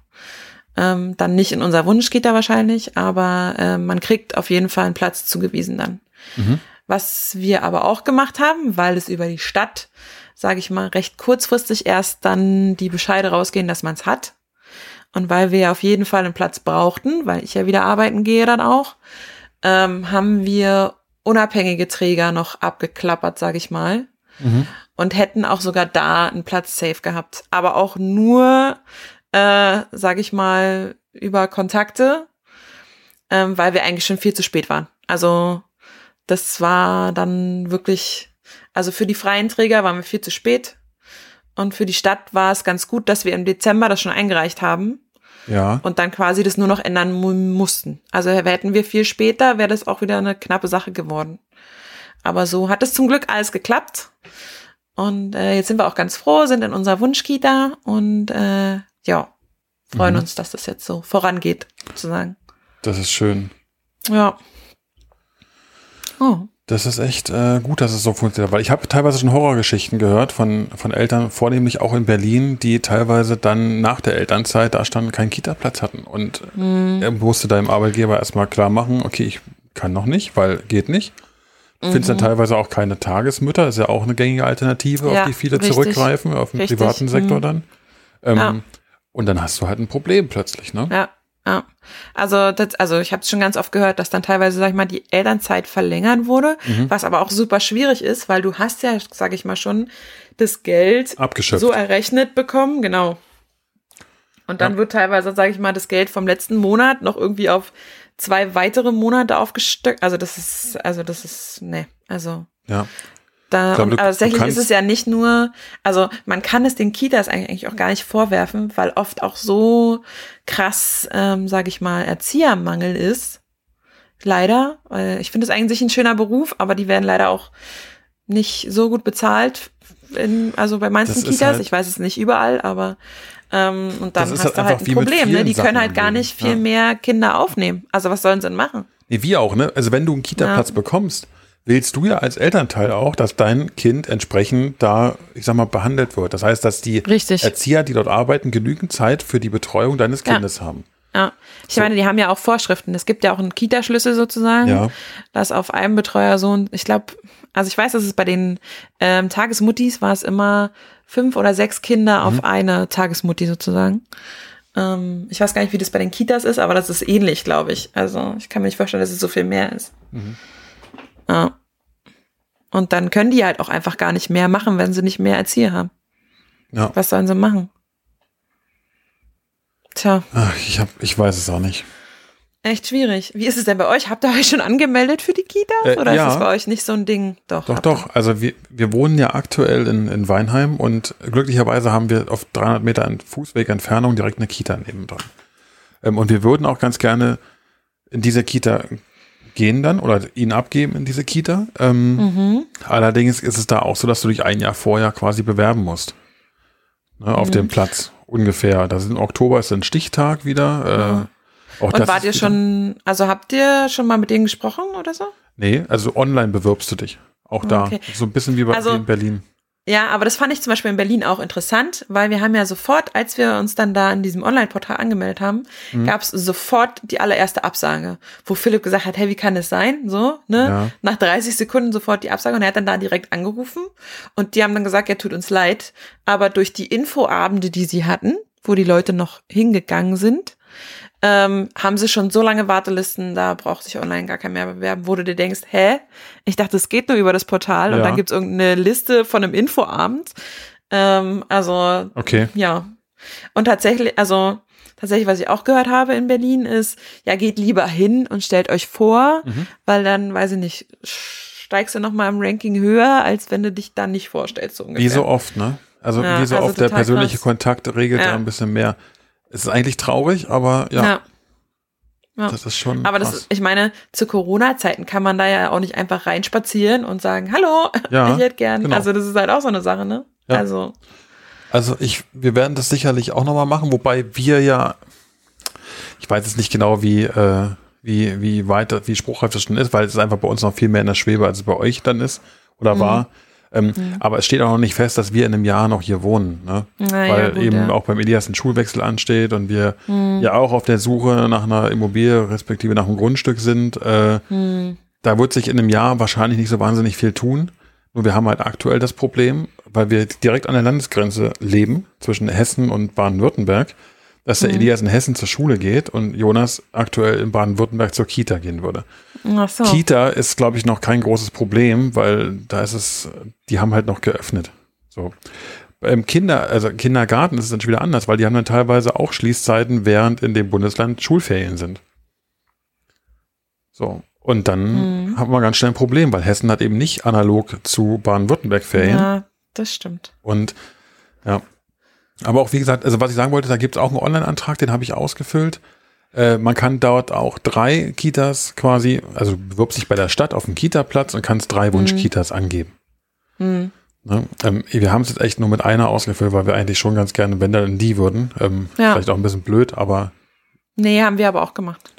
Ähm, dann nicht in unserer Wunschkita wahrscheinlich, aber äh, man kriegt auf jeden Fall einen Platz zugewiesen dann. Mhm. Was wir aber auch gemacht haben, weil es über die Stadt, sage ich mal, recht kurzfristig erst dann die Bescheide rausgehen, dass man es hat. Und weil wir auf jeden Fall einen Platz brauchten, weil ich ja wieder arbeiten gehe dann auch, ähm, haben wir unabhängige Träger noch abgeklappert, sage ich mal. Mhm. Und hätten auch sogar da einen Platz safe gehabt. Aber auch nur äh, sage ich mal, über Kontakte, ähm, weil wir eigentlich schon viel zu spät waren. Also das war dann wirklich, also für die freien Träger waren wir viel zu spät. Und für die Stadt war es ganz gut, dass wir im Dezember das schon eingereicht haben. Ja. Und dann quasi das nur noch ändern mussten. Also hätten wir viel später, wäre das auch wieder eine knappe Sache geworden. Aber so hat es zum Glück alles geklappt. Und äh, jetzt sind wir auch ganz froh, sind in unserer Wunschkita und äh, ja, freuen mhm. uns, dass das jetzt so vorangeht, sozusagen. Das ist schön. Ja. Oh. Das ist echt äh, gut, dass es so funktioniert, weil ich habe teilweise schon Horrorgeschichten gehört von, von Eltern, vornehmlich auch in Berlin, die teilweise dann nach der Elternzeit da standen, keinen Kita-Platz hatten. Und mhm. er musste deinem Arbeitgeber erstmal klar machen, okay, ich kann noch nicht, weil geht nicht. Du mhm. findest dann teilweise auch keine Tagesmütter, ist ja auch eine gängige Alternative, ja, auf die viele richtig. zurückgreifen, auf den richtig. privaten Sektor mhm. dann. Ähm, ja. Und dann hast du halt ein Problem plötzlich, ne? Ja. Ja, also das, also ich habe es schon ganz oft gehört, dass dann teilweise, sag ich mal, die Elternzeit verlängert wurde, mhm. was aber auch super schwierig ist, weil du hast ja, sag ich mal schon, das Geld Abgeschöpft. so errechnet bekommen, genau. Und dann ja. wird teilweise, sag ich mal, das Geld vom letzten Monat noch irgendwie auf zwei weitere Monate aufgestockt. Also das ist, also das ist, ne, also. Ja. Da, glaube, und, aber tatsächlich ist es ja nicht nur, also man kann es den Kitas eigentlich auch gar nicht vorwerfen, weil oft auch so krass, ähm, sage ich mal, Erziehermangel ist. Leider. Ich finde es eigentlich ein schöner Beruf, aber die werden leider auch nicht so gut bezahlt. In, also bei manchen Kitas, halt, ich weiß es nicht überall, aber ähm, und dann hast halt du halt ein Problem, ne? Die können halt gar nicht viel ja. mehr Kinder aufnehmen. Also was sollen sie denn machen? Nee, wir auch, ne? Also wenn du einen Kita-Platz ja. bekommst, willst du ja als Elternteil auch, dass dein Kind entsprechend da, ich sag mal, behandelt wird. Das heißt, dass die Richtig. Erzieher, die dort arbeiten, genügend Zeit für die Betreuung deines Kindes ja. haben. Ja, ich so. meine, die haben ja auch Vorschriften. Es gibt ja auch einen Kita-Schlüssel sozusagen, ja. dass auf einem Betreuer so ein, ich glaube, also ich weiß, dass es bei den ähm, Tagesmuttis war es immer fünf oder sechs Kinder mhm. auf eine Tagesmutti sozusagen. Ähm, ich weiß gar nicht, wie das bei den Kitas ist, aber das ist ähnlich, glaube ich. Also ich kann mir nicht vorstellen, dass es so viel mehr ist. Mhm. Ja. Und dann können die halt auch einfach gar nicht mehr machen, wenn sie nicht mehr Erzieher haben. Ja. Was sollen sie machen? Tja. Ach, ich, hab, ich weiß es auch nicht. Echt schwierig. Wie ist es denn bei euch? Habt ihr euch schon angemeldet für die Kitas? Äh, oder ja. ist es bei euch nicht so ein Ding? Doch. Doch, doch. Also wir, wir wohnen ja aktuell in, in Weinheim und glücklicherweise haben wir auf 300 Meter Fußweg Entfernung direkt eine Kita nebendran. Ähm, und wir würden auch ganz gerne in dieser Kita gehen dann oder ihn abgeben in diese Kita. Ähm, mhm. Allerdings ist es da auch so, dass du dich ein Jahr vorher quasi bewerben musst. Ne, auf mhm. dem Platz ungefähr. Das ist im Oktober ist ein Stichtag wieder. Äh, Und wart ihr schon, also habt ihr schon mal mit denen gesprochen oder so? Nee, also online bewirbst du dich. Auch da. Okay. So ein bisschen wie bei also, in Berlin. Ja, aber das fand ich zum Beispiel in Berlin auch interessant, weil wir haben ja sofort, als wir uns dann da in diesem Online-Portal angemeldet haben, mhm. gab es sofort die allererste Absage, wo Philipp gesagt hat, hey, wie kann das sein? So, ne? Ja. Nach 30 Sekunden sofort die Absage und er hat dann da direkt angerufen und die haben dann gesagt, ja, tut uns leid, aber durch die Infoabende, die sie hatten, wo die Leute noch hingegangen sind, ähm, haben sie schon so lange Wartelisten, da braucht sich online gar kein mehr bewerben, wo du dir denkst, hä? Ich dachte, es geht nur über das Portal ja. und dann gibt's irgendeine Liste von einem Infoabend. Ähm, also, Okay. ja. Und tatsächlich, also tatsächlich, was ich auch gehört habe in Berlin, ist, ja, geht lieber hin und stellt euch vor, Mhm. weil dann, weiß ich nicht, steigst du noch mal im Ranking höher, als wenn du dich dann nicht vorstellst, so ungefähr. Wie so oft, ne? Also Ja, wie so also oft der persönliche krass. Kontakt regelt Ja. da ein bisschen mehr. Es ist eigentlich traurig, aber ja, ja. Ja. das ist schon Aber das ist, ich meine, zu Corona-Zeiten kann man da ja auch nicht einfach reinspazieren und sagen, hallo, Ja, ich hätte gern. genau. Also das ist halt auch so eine Sache, ne? Ja. Also, Also ich, wir werden das sicherlich auch nochmal machen, wobei wir ja, ich weiß jetzt nicht genau, wie, äh, wie, wie weit, wie spruchreif das schon ist, weil es ist einfach bei uns noch viel mehr in der Schwebe, als es bei euch dann ist oder Mhm. war. Ähm, Aber es steht auch noch nicht fest, dass wir in einem Jahr noch hier wohnen, ne? naja, weil gut, eben ja. auch beim Elias ein Schulwechsel ansteht und wir Hm. ja auch auf der Suche nach einer Immobilie respektive nach einem Grundstück sind. Äh, Hm. Da wird sich in einem Jahr wahrscheinlich nicht so wahnsinnig viel tun. Nur wir haben halt aktuell das Problem, weil wir direkt an der Landesgrenze leben, zwischen Hessen und Baden-Württemberg, dass Mhm. der Elias in Hessen zur Schule geht und Jonas aktuell in Baden-Württemberg zur Kita gehen würde. So. Kita ist, glaube ich, noch kein großes Problem, weil da ist es, die haben halt noch geöffnet. So. Beim Kinder, also Kindergarten ist es dann schon wieder anders, weil die haben dann teilweise auch Schließzeiten, während in dem Bundesland Schulferien sind. So. Und dann Mhm. haben wir ganz schnell ein Problem, weil Hessen hat eben nicht analog zu Baden-Württemberg Ferien. Ja, das stimmt. Und ja. Aber auch wie gesagt, also was ich sagen wollte, da gibt es auch einen Online-Antrag, den habe ich ausgefüllt. Äh, man kann dort auch drei Kitas quasi, also du bewirbst dich bei der Stadt auf einen Kita-Platz und kannst drei Wunsch-Kitas angeben. Hm. Ne? Ähm, wir haben es jetzt echt nur mit einer ausgefüllt, weil wir eigentlich schon ganz gerne, wenn dann in die würden. Ähm, Ja. Vielleicht auch ein bisschen blöd, aber Nee, haben wir aber auch gemacht.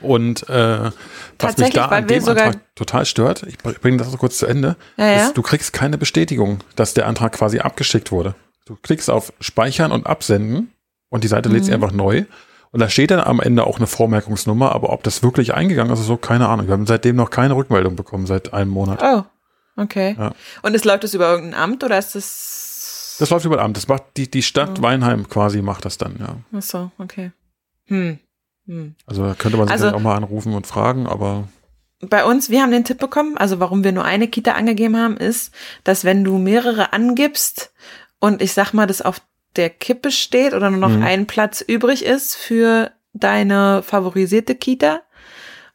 und äh, was mich da an dem Antrag total stört, ich bringe das noch kurz zu Ende, Ja, ja. ist, du kriegst keine Bestätigung, dass der Antrag quasi abgeschickt wurde. Du klickst auf Speichern und Absenden und die Seite lädt Mhm. sich einfach neu. Und da steht dann am Ende auch eine Vormerkungsnummer, aber ob das wirklich eingegangen ist oder so, keine Ahnung. Wir haben seitdem noch keine Rückmeldung bekommen, seit einem Monat. Oh, okay. Ja. Und es läuft das über irgendein Amt oder ist das. Das läuft über Amt. Das macht die, die Stadt Mhm. Weinheim quasi macht das dann, ja. Ach so, okay. Hm. Hm. Also da könnte man sich Also- auch mal anrufen und fragen, aber Bei uns, wir haben den Tipp bekommen, also warum wir nur eine Kita angegeben haben, ist, dass wenn du mehrere angibst und ich sag mal, das auf der Kippe steht oder nur noch Mhm. ein Platz übrig ist für deine favorisierte Kita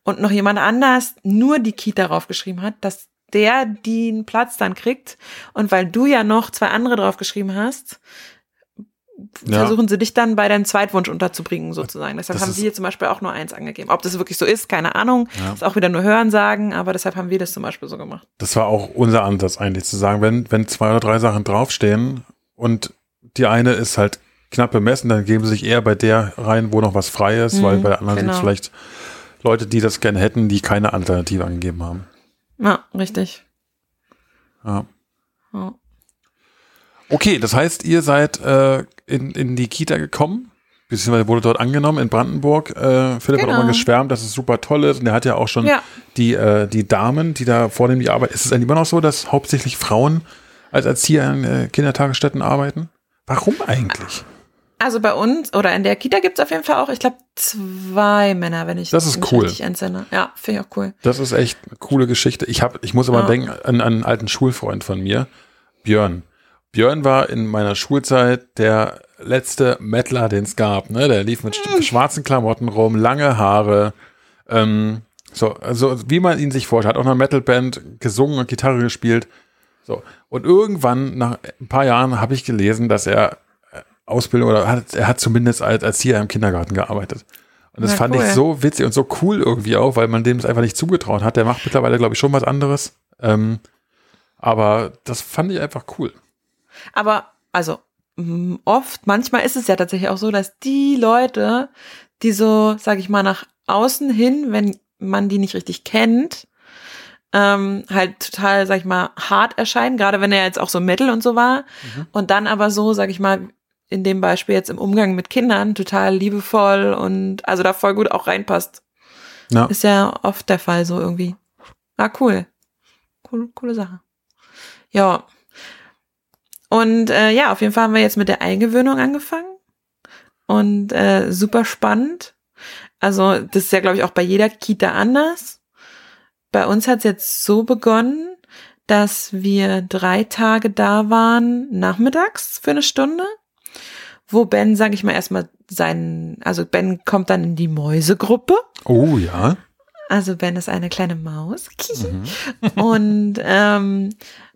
und noch jemand anders nur die Kita draufgeschrieben hat, dass der den Platz dann kriegt und weil du ja noch zwei andere draufgeschrieben hast, Ja. versuchen sie dich dann bei deinem Zweitwunsch unterzubringen, sozusagen. Deshalb Das haben wir hier zum Beispiel auch nur eins angegeben. Ob das wirklich so ist, keine Ahnung. Ja. Ist auch wieder nur Hören sagen, aber deshalb haben wir das zum Beispiel so gemacht. das war auch unser Ansatz eigentlich zu sagen, wenn, wenn zwei oder drei Sachen draufstehen und die eine ist halt knapp bemessen, dann geben sie sich eher bei der rein, wo noch was frei ist, Mhm, weil bei der anderen sind es genau. vielleicht Leute, die das gerne hätten, die keine Alternative angegeben haben. Ja, richtig. Ja. Ja. Okay, das heißt, ihr seid äh, in, in die Kita gekommen, beziehungsweise wurde dort angenommen in Brandenburg. Äh, Philipp hat Genau. auch mal geschwärmt, dass es super toll ist und er hat ja auch schon Ja. die, äh, die Damen, die da vornehmlich arbeiten. Ist es eigentlich immer noch so, dass hauptsächlich Frauen als Erzieher in äh, Kindertagesstätten arbeiten? Warum eigentlich? Also bei uns oder in der Kita gibt's auf jeden Fall auch, ich glaube, zwei Männer, wenn ich Das ist mich cool. richtig entsinne. Ja, finde ich auch cool. Das ist echt eine coole Geschichte. Ich, hab, ich muss aber Ja. denken an, an einen alten Schulfreund von mir, Björn. Björn war in meiner Schulzeit der letzte Mettler, den es gab. Ne? Der lief mit sch- schwarzen Klamotten rum, lange Haare. Ähm, so, also wie man ihn sich vorstellt. Hat auch in einer Metalband gesungen und Gitarre gespielt. So. Und irgendwann, nach ein paar Jahren, habe ich gelesen, dass er äh, Ausbildung oder hat, er hat zumindest als Erzieher im Kindergarten gearbeitet. Und das Na, fand cool. ich so witzig und so cool irgendwie auch, weil man dem es einfach nicht zugetraut hat. Der macht mittlerweile, glaube ich, schon was anderes. Ähm, aber das fand ich einfach cool. Aber, also, oft, manchmal ist es ja tatsächlich auch so, dass die Leute, die so, sag ich mal, nach außen hin, wenn man die nicht richtig kennt, ähm, halt total, sag ich mal, hart erscheinen, gerade wenn er jetzt auch so Metal und so war. Und dann aber so, sag ich mal, in dem Beispiel jetzt im Umgang mit Kindern total liebevoll und also da voll gut auch reinpasst. Ja. Ist ja oft der Fall so irgendwie. Ah, cool. Cool, coole Sache. Ja. Und äh, ja, auf jeden Fall haben wir jetzt mit der Eingewöhnung angefangen. Und äh, super spannend. Also, das ist ja, glaube ich, auch bei jeder Kita anders. Bei uns hat es jetzt so begonnen, dass wir drei Tage da waren, nachmittags für eine Stunde, wo Ben, sage ich mal, erstmal seinen, also Ben kommt dann in die Mäusegruppe. Oh ja. Also Ben ist eine kleine Maus. Mhm. Und ähm,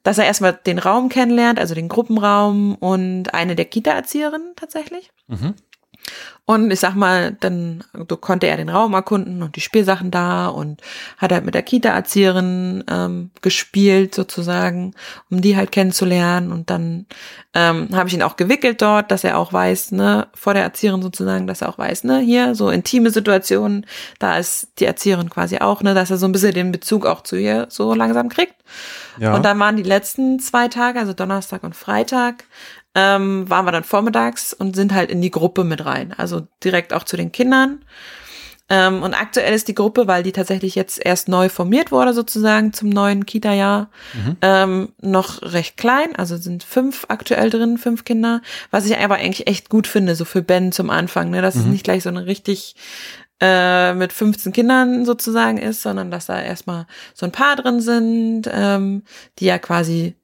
dass er erstmal den Raum kennenlernt, also den Gruppenraum und eine der Kita-Erzieherinnen tatsächlich. Mhm. Und ich sag mal, dann so konnte er den Raum erkunden und die Spielsachen da und hat halt mit der Kita-Erzieherin ähm, gespielt sozusagen, um die halt kennenzulernen. Und dann ähm, habe ich ihn auch gewickelt dort, dass er auch weiß, ne, vor der Erzieherin sozusagen, dass er auch weiß, ne, hier so intime Situationen, da ist die Erzieherin quasi auch, ne, dass er so ein bisschen den Bezug auch zu ihr so langsam kriegt. Ja. Und dann waren die letzten zwei Tage, also Donnerstag und Freitag, ähm, waren wir dann vormittags und sind halt in die Gruppe mit rein. Also direkt auch zu den Kindern. Ähm, und aktuell ist die Gruppe, weil die tatsächlich jetzt erst neu formiert wurde, sozusagen zum neuen Kita-Jahr, mhm. ähm, noch recht klein. Also sind fünf aktuell drin, fünf Kinder. Was ich aber eigentlich echt gut finde, so für Ben zum Anfang, ne? dass mhm. es nicht gleich so eine richtig äh, mit 15 Kindern sozusagen ist, sondern dass da erstmal so ein paar drin sind, ähm, die ja quasi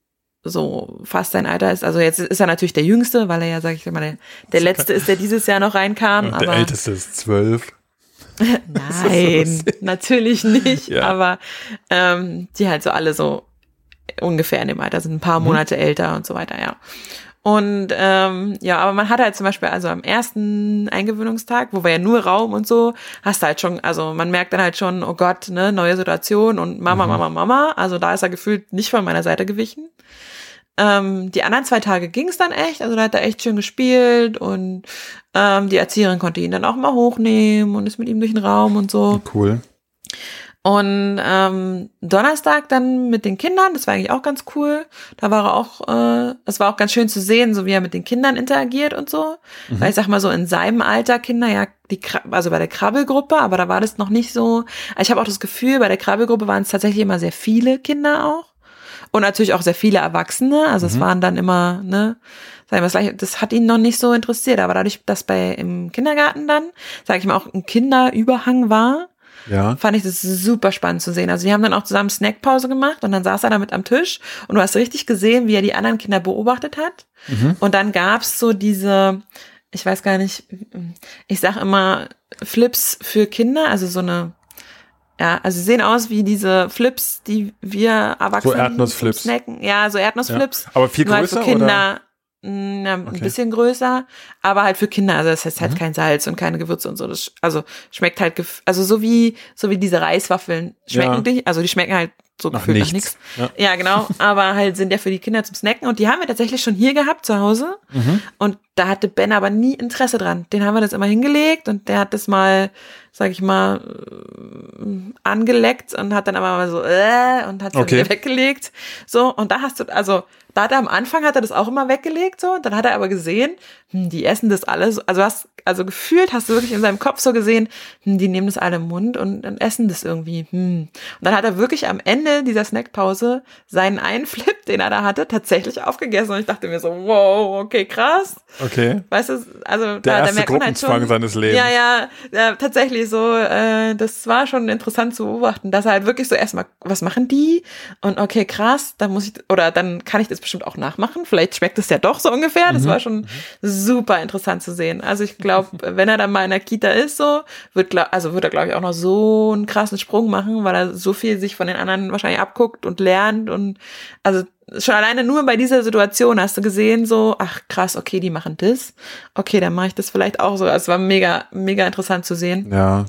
so fast sein Alter ist. Also jetzt ist er natürlich der Jüngste, weil er ja, sag ich mal, der, der Letzte ist, der dieses Jahr noch reinkam. Und der Älteste ist zwölf. Nein, natürlich nicht. Ja. Aber ähm, die halt so alle so ungefähr in dem Alter sind, ein paar mhm. Monate mhm. älter und so weiter, ja. Und ähm, ja, aber man hat halt zum Beispiel, also am ersten Eingewöhnungstag, wo wir ja nur Raum und so, hast du halt schon, also man merkt dann halt schon, oh Gott, ne, neue Situation und Mama, mhm. Mama, Mama. Also da ist er gefühlt nicht von meiner Seite gewichen. Ähm, die anderen zwei Tage ging es dann echt, also da hat er echt schön gespielt und ähm, die Erzieherin konnte ihn dann auch mal hochnehmen und ist mit ihm durch den Raum und so. Cool. Und ähm, Donnerstag dann mit den Kindern, das war eigentlich auch ganz cool. Da war er auch, äh, es war auch ganz schön zu sehen, so wie er mit den Kindern interagiert und so. Mhm. Weil ich sag mal so in seinem Alter Kinder, ja, die also bei der Krabbelgruppe, aber da war das noch nicht so. Ich habe auch das Gefühl, bei der Krabbelgruppe waren es tatsächlich immer sehr viele Kinder auch. Und natürlich auch sehr viele Erwachsene. Also mhm. es waren dann immer, ne, sagen wir gleich, das hat ihn noch nicht so interessiert. Aber dadurch, dass bei im Kindergarten dann, sage ich mal, auch ein Kinderüberhang war, ja. fand ich das super spannend zu sehen. Also die haben dann auch zusammen Snackpause gemacht und dann saß er damit am Tisch und du hast richtig gesehen, wie er die anderen Kinder beobachtet hat. Mhm. Und dann gab's so diese, ich weiß gar nicht, ich sag immer Flips für Kinder, also so eine ja, also sie sehen aus wie diese Flips, die wir Erwachsene so Erdnussflips. snacken. Ja, so Erdnussflips. Ja. Aber viel größer halt für Kinder. Oder? Na, ein okay. bisschen größer, aber halt für Kinder. Also es heißt halt mhm. kein Salz und keine Gewürze und so. Das, also schmeckt halt, also so wie so wie diese Reiswaffeln schmecken ja. die, also die schmecken halt so nach gefühlt nichts. nach nichts. Ja. ja. genau. Aber halt sind ja für die Kinder zum Snacken und die haben wir tatsächlich schon hier gehabt zu Hause. Mhm. Und da hatte Ben aber nie Interesse dran. Den haben wir das immer hingelegt und der hat das mal, sag ich mal, äh, angeleckt und hat dann aber mal so äh, und hat es okay. wieder weggelegt. So und da hast du also da hat er am Anfang hat er das auch immer weggelegt so, dann hat er aber gesehen, hm, die essen das alles, also hast also gefühlt hast du wirklich in seinem Kopf so gesehen, hm, die nehmen das alle im Mund und, und essen das irgendwie. Hm. Und dann hat er wirklich am Ende dieser Snackpause seinen einen Flip, den er da hatte, tatsächlich aufgegessen und ich dachte mir so, wow, okay, krass. Okay. Weißt du, also Der da, da merkt man halt schon, seines Lebens. Ja, ja, ja tatsächlich so, äh, das war schon interessant zu beobachten, dass er halt wirklich so erstmal, was machen die? Und okay, krass, dann muss ich, oder dann kann ich das bestimmt auch nachmachen. Vielleicht schmeckt es ja doch so ungefähr. Das mhm. war schon super interessant zu sehen. Also ich glaube, wenn er dann mal in der Kita ist, so, wird, also wird er, glaube ich, auch noch so einen krassen Sprung machen, weil er so viel sich von den anderen wahrscheinlich abguckt und lernt und also schon alleine nur bei dieser Situation hast du gesehen, so, ach krass, okay, die machen das. Okay, dann mache ich das vielleicht auch so. Also es war mega, mega interessant zu sehen. Ja.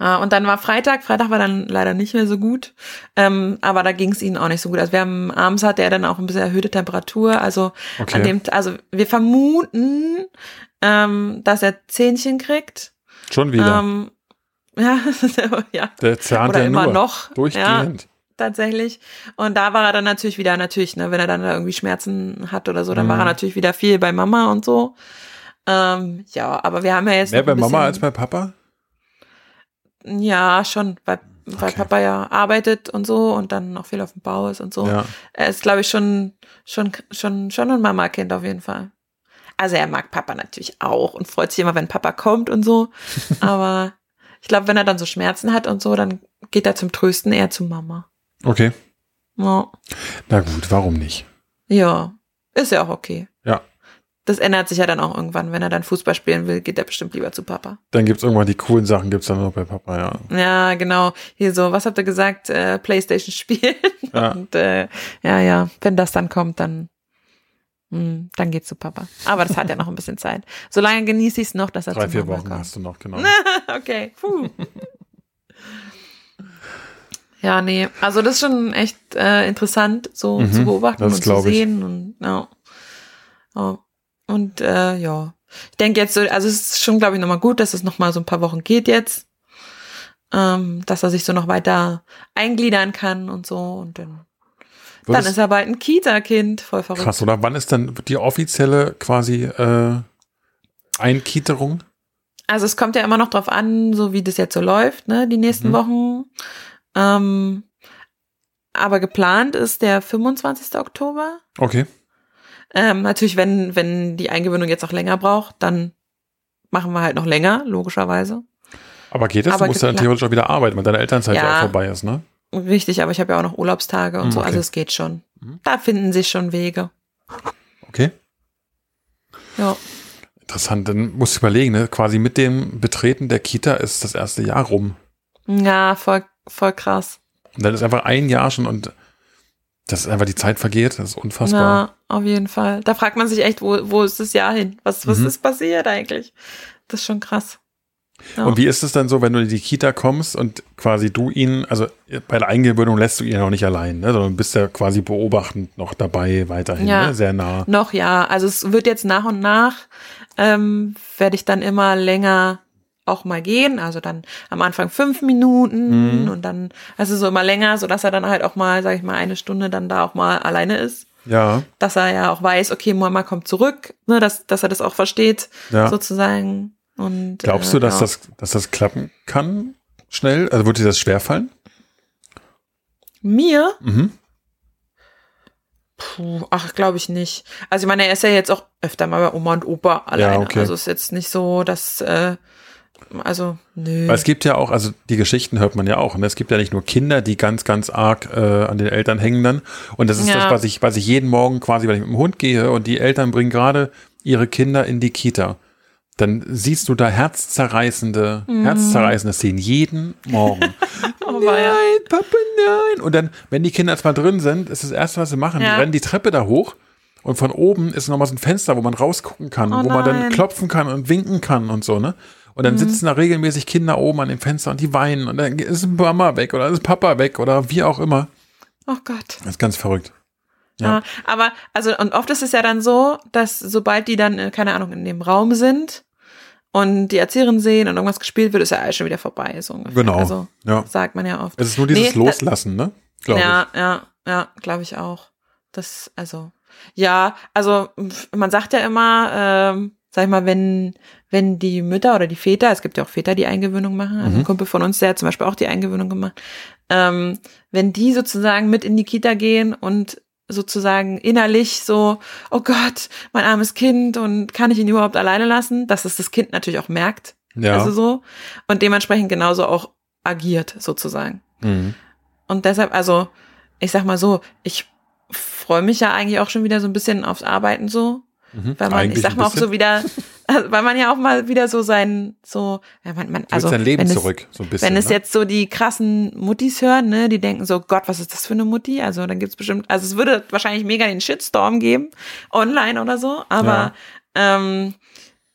Uh, und dann war Freitag, Freitag war dann leider nicht mehr so gut, ähm, aber da ging es ihnen auch nicht so gut. Also wir haben abends hatte er dann auch ein bisschen erhöhte Temperatur, also okay. an dem, also wir vermuten, ähm, dass er Zähnchen kriegt. Schon wieder. Ähm, ja, ja. Der zahnt Oder ja immer noch. Durchgehend. Ja, tatsächlich. Und da war er dann natürlich wieder, natürlich, ne, wenn er dann da irgendwie Schmerzen hat oder so, dann mhm. war er mhm. natürlich wieder viel bei Mama und so. Ähm, ja, aber wir haben ja jetzt. Mehr bei Mama als bei Papa? Ja, schon, weil, weil okay. Papa ja arbeitet und so und dann noch viel auf dem Bau ist und so. Ja. Er ist, glaube ich, schon, schon, schon, schon ein Mama-Kind auf jeden Fall. Also er mag Papa natürlich auch und freut sich immer, wenn Papa kommt und so. Aber ich glaube, wenn er dann so Schmerzen hat und so, dann geht er zum Trösten eher zu Mama. Okay. Ja. Na gut, warum nicht? Ja, ist ja auch okay. Ja. Das ändert sich ja dann auch irgendwann. Wenn er dann Fußball spielen will, geht er bestimmt lieber zu Papa. Dann gibt's irgendwann die coolen Sachen, gibt's dann noch bei Papa, ja. Ja, genau. Hier so, was habt ihr gesagt? Äh, Playstation spielen. Ja. Und äh, ja, ja, wenn das dann kommt, dann, mh, dann geht's zu Papa. Aber das hat ja noch ein bisschen Zeit. Solange genieße ich es noch, dass er Drei, vier Wochen kommt. hast du noch, genau. okay. Puh. Ja, nee, also das ist schon echt äh, interessant, so Mhm, zu beobachten und zu glaub ich. sehen und ja. ja. Und äh, ja, ich denke jetzt so, also es ist schon, glaube ich, nochmal gut, dass es nochmal so ein paar Wochen geht jetzt, ähm, dass er sich so noch weiter eingliedern kann und so und dann, dann ist er bald ein Kita-Kind, voll verrückt. Krass, oder? Wann ist dann die offizielle quasi äh, Einkieterung? Also es kommt ja immer noch drauf an, so wie das jetzt so läuft, ne, die nächsten Mhm. Wochen. Ähm, aber geplant ist der 25. Oktober. Okay. Ähm, natürlich, wenn, wenn die Eingewöhnung jetzt noch länger braucht, dann machen wir halt noch länger, logischerweise. Aber geht es? Aber du musst ja dann theoretisch auch wieder arbeiten, wenn deine Elternzeit ja, Ja. auch vorbei ist, ne? Richtig, aber ich habe ja auch noch Urlaubstage und Hm, so, okay. also es geht schon. Mhm. Da finden sich schon Wege. Okay. Ja. Interessant. Dann musst du überlegen, ne? Quasi mit dem Betreten der Kita ist das erste Jahr rum. Ja, voll, voll krass. Und dann ist einfach ein Jahr schon und das ist einfach die Zeit vergeht. Das ist unfassbar. Ja, auf jeden Fall. Da fragt man sich echt, wo, wo ist das Jahr hin? Was, was Mhm. ist passiert eigentlich? Das ist schon krass. Ja. Und wie ist es dann so, wenn du in die Kita kommst und quasi du ihn, also bei der Eingewöhnung lässt du ihn ja noch nicht allein, ne? sondern bist ja quasi beobachtend noch dabei weiterhin, Ja. ne? sehr nah. Noch ja, also es wird jetzt nach und nach, ähm, werde ich dann immer länger auch mal gehen. Also dann am Anfang fünf Minuten Mhm. und dann, also so immer länger, so dass er dann halt auch mal, sag ich mal, eine Stunde dann da auch mal alleine ist. Ja, Dass er ja auch weiß, okay, Mama kommt zurück, ne, dass, dass er das auch versteht, ja. sozusagen. Und, Glaubst äh, du, dass, ja. das, dass das klappen kann schnell? Also wird dir das schwerfallen? Mir? Mhm. Puh, ach, glaube ich nicht. Also ich meine, er ist ja jetzt auch öfter mal bei Oma und Opa alleine. okay. Also ist jetzt nicht so, dass, äh, also, nö. Weil es gibt ja auch, also die Geschichten hört man ja auch. Ne? Es gibt ja nicht nur Kinder, die ganz, ganz arg äh, an den Eltern hängen dann. Und das ist Ja. das, was ich, was ich jeden Morgen quasi, wenn ich mit dem Hund gehe und die Eltern bringen gerade ihre Kinder in die Kita. Dann siehst du da herzzerreißende, Mhm. herzzerreißende Szenen jeden Morgen. Oh, nein, Papa, nein. Und dann, wenn die Kinder erstmal drin sind, ist das Erste, was sie machen. Ja. Die rennen die Treppe da hoch und von oben ist nochmal so ein Fenster, wo man rausgucken kann, Oh wo man dann nein. Klopfen kann und winken kann und so, ne? Und dann sitzen da regelmäßig Kinder oben an dem Fenster und die weinen und dann ist Mama weg oder ist Papa weg oder wie auch immer. Oh Gott. Das ist ganz verrückt. Ja. Ja. aber, also, und oft ist es ja dann so, dass sobald die dann, äh, keine Ahnung, in dem Raum sind und die Erzieherin sehen und irgendwas gespielt wird, ist ja alles schon wieder vorbei, so ungefähr. Genau. Also, Ja. sagt man ja oft. Es ist nur dieses Nee, Loslassen, ne? Glaube ja, ja, ja, glaube ich auch. Das, also, ja, also man sagt ja immer, ähm, sag ich mal, wenn, wenn die Mütter oder die Väter, es gibt ja auch Väter, die Eingewöhnung machen, also Mhm. ein Kumpel von uns, der hat zum Beispiel auch die Eingewöhnung gemacht, ähm, wenn die sozusagen mit in die Kita gehen und sozusagen innerlich so, oh Gott, mein armes Kind und kann ich ihn überhaupt alleine lassen, dass es das Kind natürlich auch merkt. Ja. also so, und dementsprechend genauso auch agiert sozusagen. mhm. Und deshalb, also, ich sag mal so, ich freue mich ja eigentlich auch schon wieder so ein bisschen aufs Arbeiten so. Mhm. Weil man, Eigentlich ich sag mal auch so wieder, also, weil man ja auch mal wieder so sein, so, ja, man, man also, dein Leben wenn es, zurück, so ein bisschen. wenn es ne? jetzt so die krassen Muttis hören, ne, die denken so, Gott, was ist das für eine Mutti? Also dann gibt's bestimmt, also es würde wahrscheinlich mega den Shitstorm geben, online oder so, aber ähm,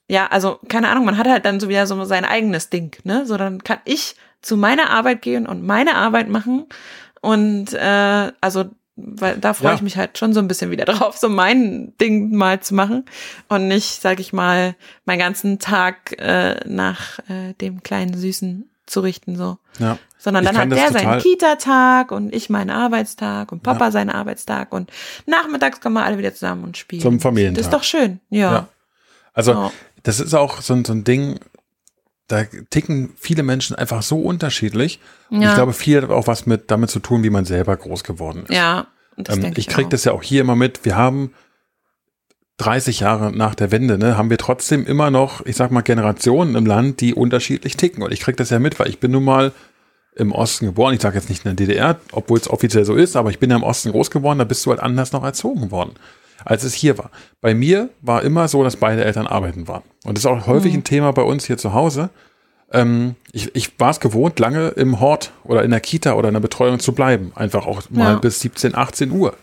ja, also keine Ahnung, man hat halt dann so wieder so sein eigenes Ding, ne? So dann kann ich zu meiner Arbeit gehen und meine Arbeit machen und äh, also weil da freue Ja. ich mich halt schon so ein bisschen wieder drauf, so mein Ding mal zu machen und nicht, sag ich mal, meinen ganzen Tag äh, nach äh, dem kleinen Süßen zu richten so, ja. sondern dann hat der seinen Kita-Tag und ich meinen Arbeitstag und Papa seinen Arbeitstag und nachmittags kommen wir alle wieder zusammen und spielen. Zum Familientag. Das ist doch schön, ja. Ja. Also, Ja. das ist auch so, ein- so ein Ding, da ticken viele Menschen einfach so unterschiedlich. Und Ja. ich glaube, viel hat auch was mit damit zu tun, wie man selber groß geworden ist. Ja, und das ähm, ich ich kriege das ja auch hier immer mit. Wir haben 30 Jahre nach der Wende, ne, haben wir trotzdem immer noch, ich sag mal, Generationen im Land, die unterschiedlich ticken. Und ich kriege das ja mit, weil ich bin nun mal im Osten geboren. Ich sage jetzt nicht in der DDR, obwohl es offiziell so ist, aber ich bin ja im Osten groß geworden, da bist du halt anders noch erzogen worden, als es hier war. Bei mir war immer so, dass beide Eltern arbeiten waren. Und das ist auch häufig mhm. ein Thema bei uns hier zu Hause. Ähm, ich, ich war es gewohnt, lange im Hort oder in der Kita oder in der Betreuung zu bleiben. Einfach auch mal ja. bis 17, 18 Uhr.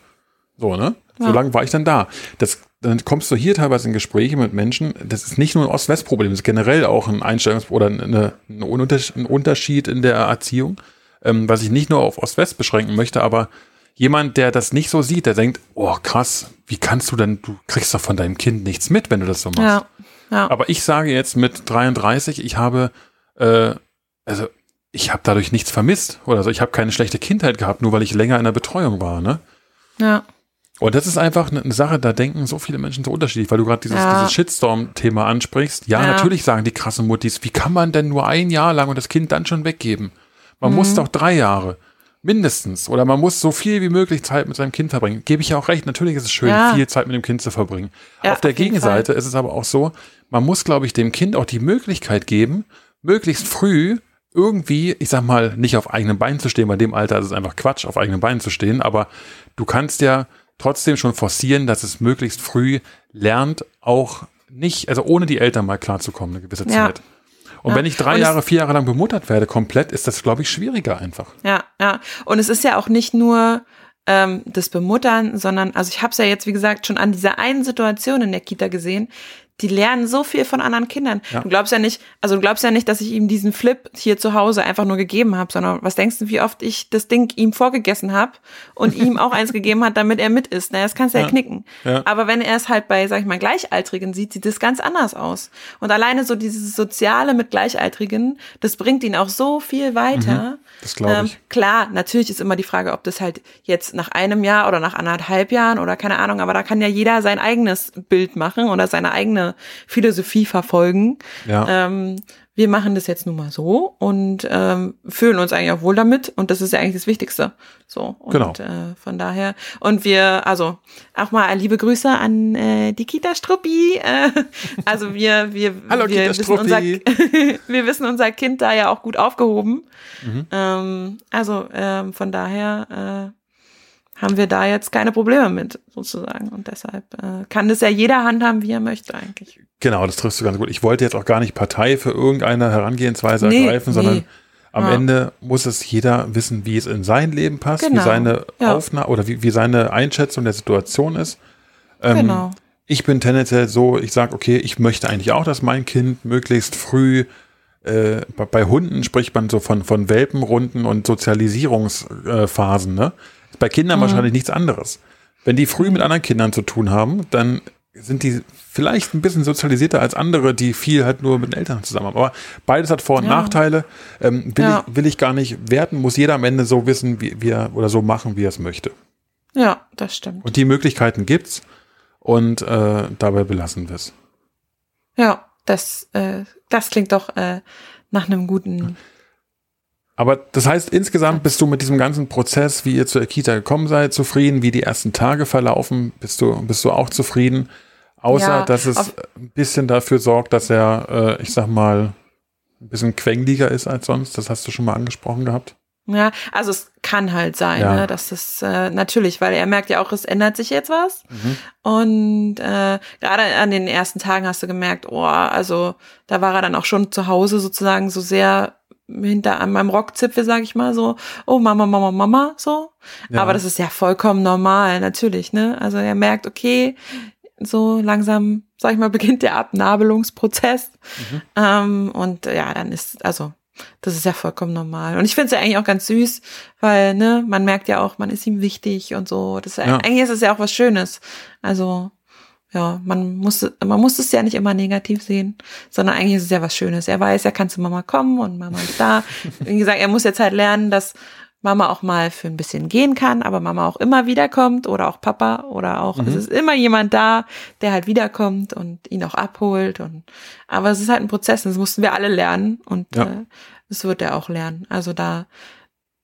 So, ne? Ja. So lange war ich dann da. Das, dann kommst du hier teilweise in Gespräche mit Menschen. Das ist nicht nur ein Ost-West-Problem, das ist generell auch ein Einstellungs- oder eine, ein Unterschied in der Erziehung, ähm, was ich nicht nur auf Ost-West beschränken möchte, aber jemand, der das nicht so sieht, der denkt, oh krass, wie kannst du denn, du kriegst doch von deinem Kind nichts mit, wenn du das so machst. Ja, ja. Aber ich sage jetzt mit 33, ich habe, äh, also ich habe dadurch nichts vermisst oder so. Ich habe keine schlechte Kindheit gehabt, nur weil ich länger in der Betreuung war, ne? Ja. Und das ist einfach eine Sache, da denken so viele Menschen so unterschiedlich, weil du gerade dieses, ja. dieses Shitstorm-Thema ansprichst. Ja, ja, natürlich sagen die krassen Muttis, wie kann man denn nur ein Jahr lang und das Kind dann schon weggeben? Man mhm. muss doch drei Jahre. Mindestens. Oder man muss so viel wie möglich Zeit mit seinem Kind verbringen. Gebe ich ja auch recht. Natürlich ist es schön, ja. viel Zeit mit dem Kind zu verbringen. Ja, auf der auf Gegenseite Fall. ist es aber auch so, man muss, glaube ich, dem Kind auch die Möglichkeit geben, möglichst früh irgendwie, ich sag mal, nicht auf eigenen Beinen zu stehen. Bei dem Alter ist es einfach Quatsch, auf eigenen Beinen zu stehen. Aber du kannst ja trotzdem schon forcieren, dass es möglichst früh lernt, auch nicht, also ohne die Eltern mal klarzukommen, eine gewisse ja. Zeit. Und ja. wenn ich drei Jahre, vier Jahre lang bemuttert werde, komplett, ist das, glaube ich, schwieriger einfach. Ja, ja. Und es ist ja auch nicht nur ähm, das Bemuttern, sondern, also ich habe es ja jetzt, wie gesagt, schon an dieser einen Situation in der Kita gesehen, die lernen so viel von anderen Kindern. Ja. Du glaubst ja nicht, also du glaubst ja nicht, dass ich ihm diesen Flip hier zu Hause einfach nur gegeben habe, sondern was denkst du, wie oft ich das Ding ihm vorgegessen habe und ihm auch eins gegeben hat, damit er mit ist. Naja, das kannst du ja, ja knicken. Ja. Aber wenn er es halt bei, sag ich mal, Gleichaltrigen sieht, sieht das ganz anders aus. Und alleine so dieses Soziale mit Gleichaltrigen, das bringt ihn auch so viel weiter. Mhm, das glaube ich. Ähm, klar, natürlich ist immer die Frage, ob das halt jetzt nach einem Jahr oder nach anderthalb Jahren oder keine Ahnung, aber da kann ja jeder sein eigenes Bild machen oder seine eigene Philosophie verfolgen. Ja. Ähm, wir machen das jetzt nun mal so und ähm, fühlen uns eigentlich auch wohl damit und das ist ja eigentlich das Wichtigste. So und genau. äh, von daher und wir also auch mal liebe Grüße an äh, die Kita Struppi. Äh, also wir wir Hallo, wir Kita wissen unser wir wissen unser Kind da ja auch gut aufgehoben. Mhm. Ähm, also ähm, von daher äh, haben wir da jetzt keine Probleme mit, sozusagen. Und deshalb äh, kann das ja jeder handhaben, wie er möchte eigentlich. Genau, das triffst du ganz gut. Ich wollte jetzt auch gar nicht Partei für irgendeine Herangehensweise nee, ergreifen, sondern nee. am ja. Ende muss es jeder wissen, wie es in sein Leben passt, genau. wie seine ja. Aufnahme oder wie, wie seine Einschätzung der Situation ist. Ähm, genau. Ich bin tendenziell so, ich sage, okay, ich möchte eigentlich auch, dass mein Kind möglichst früh äh, bei Hunden spricht man so von, von Welpenrunden und Sozialisierungsphasen, ne? Bei Kindern mhm. wahrscheinlich nichts anderes. Wenn die früh mit anderen Kindern zu tun haben, dann sind die vielleicht ein bisschen sozialisierter als andere, die viel halt nur mit den Eltern zusammen haben. Aber beides hat Vor- und ja. Nachteile. Ähm, will, ja. ich, will ich gar nicht werten, muss jeder am Ende so wissen, wie, wie er oder so machen, wie er es möchte. Ja, das stimmt. Und die Möglichkeiten gibt's und äh, dabei belassen wir es. Ja, das, äh, das klingt doch äh, nach einem guten aber das heißt, insgesamt bist du mit diesem ganzen Prozess, wie ihr zur Kita gekommen seid, zufrieden, wie die ersten Tage verlaufen, bist du, bist du auch zufrieden? Außer, ja, dass es ein bisschen dafür sorgt, dass er, äh, ich sag mal, ein bisschen quengeliger ist als sonst. Das hast du schon mal angesprochen gehabt. Ja, also es kann halt sein, ja. ne, dass es äh, natürlich, weil er merkt ja auch, es ändert sich jetzt was. Mhm. Und äh, gerade an den ersten Tagen hast du gemerkt, oh, also da war er dann auch schon zu Hause sozusagen so sehr hinter an meinem Rockzipfel, sag ich mal, so, oh Mama, Mama, Mama, so. Ja. Aber das ist ja vollkommen normal, natürlich, ne? Also er merkt, okay, so langsam, sag ich mal, beginnt der Abnabelungsprozess. Mhm. Ähm, und ja, dann ist, also, das ist ja vollkommen normal. Und ich finde es ja eigentlich auch ganz süß, weil, ne, man merkt ja auch, man ist ihm wichtig und so. Das ja. Eigentlich ist es ja auch was Schönes. Also, ja, man muss, man muss es ja nicht immer negativ sehen, sondern eigentlich ist es ja was Schönes. Er weiß, er kann zu Mama kommen und Mama ist da. Wie gesagt, er muss jetzt halt lernen, dass Mama auch mal für ein bisschen gehen kann, aber Mama auch immer wiederkommt oder auch Papa oder auch, mhm. es ist immer jemand da, der halt wiederkommt und ihn auch abholt und, aber es ist halt ein Prozess, das mussten wir alle lernen und ja. äh, das wird er auch lernen. Also da,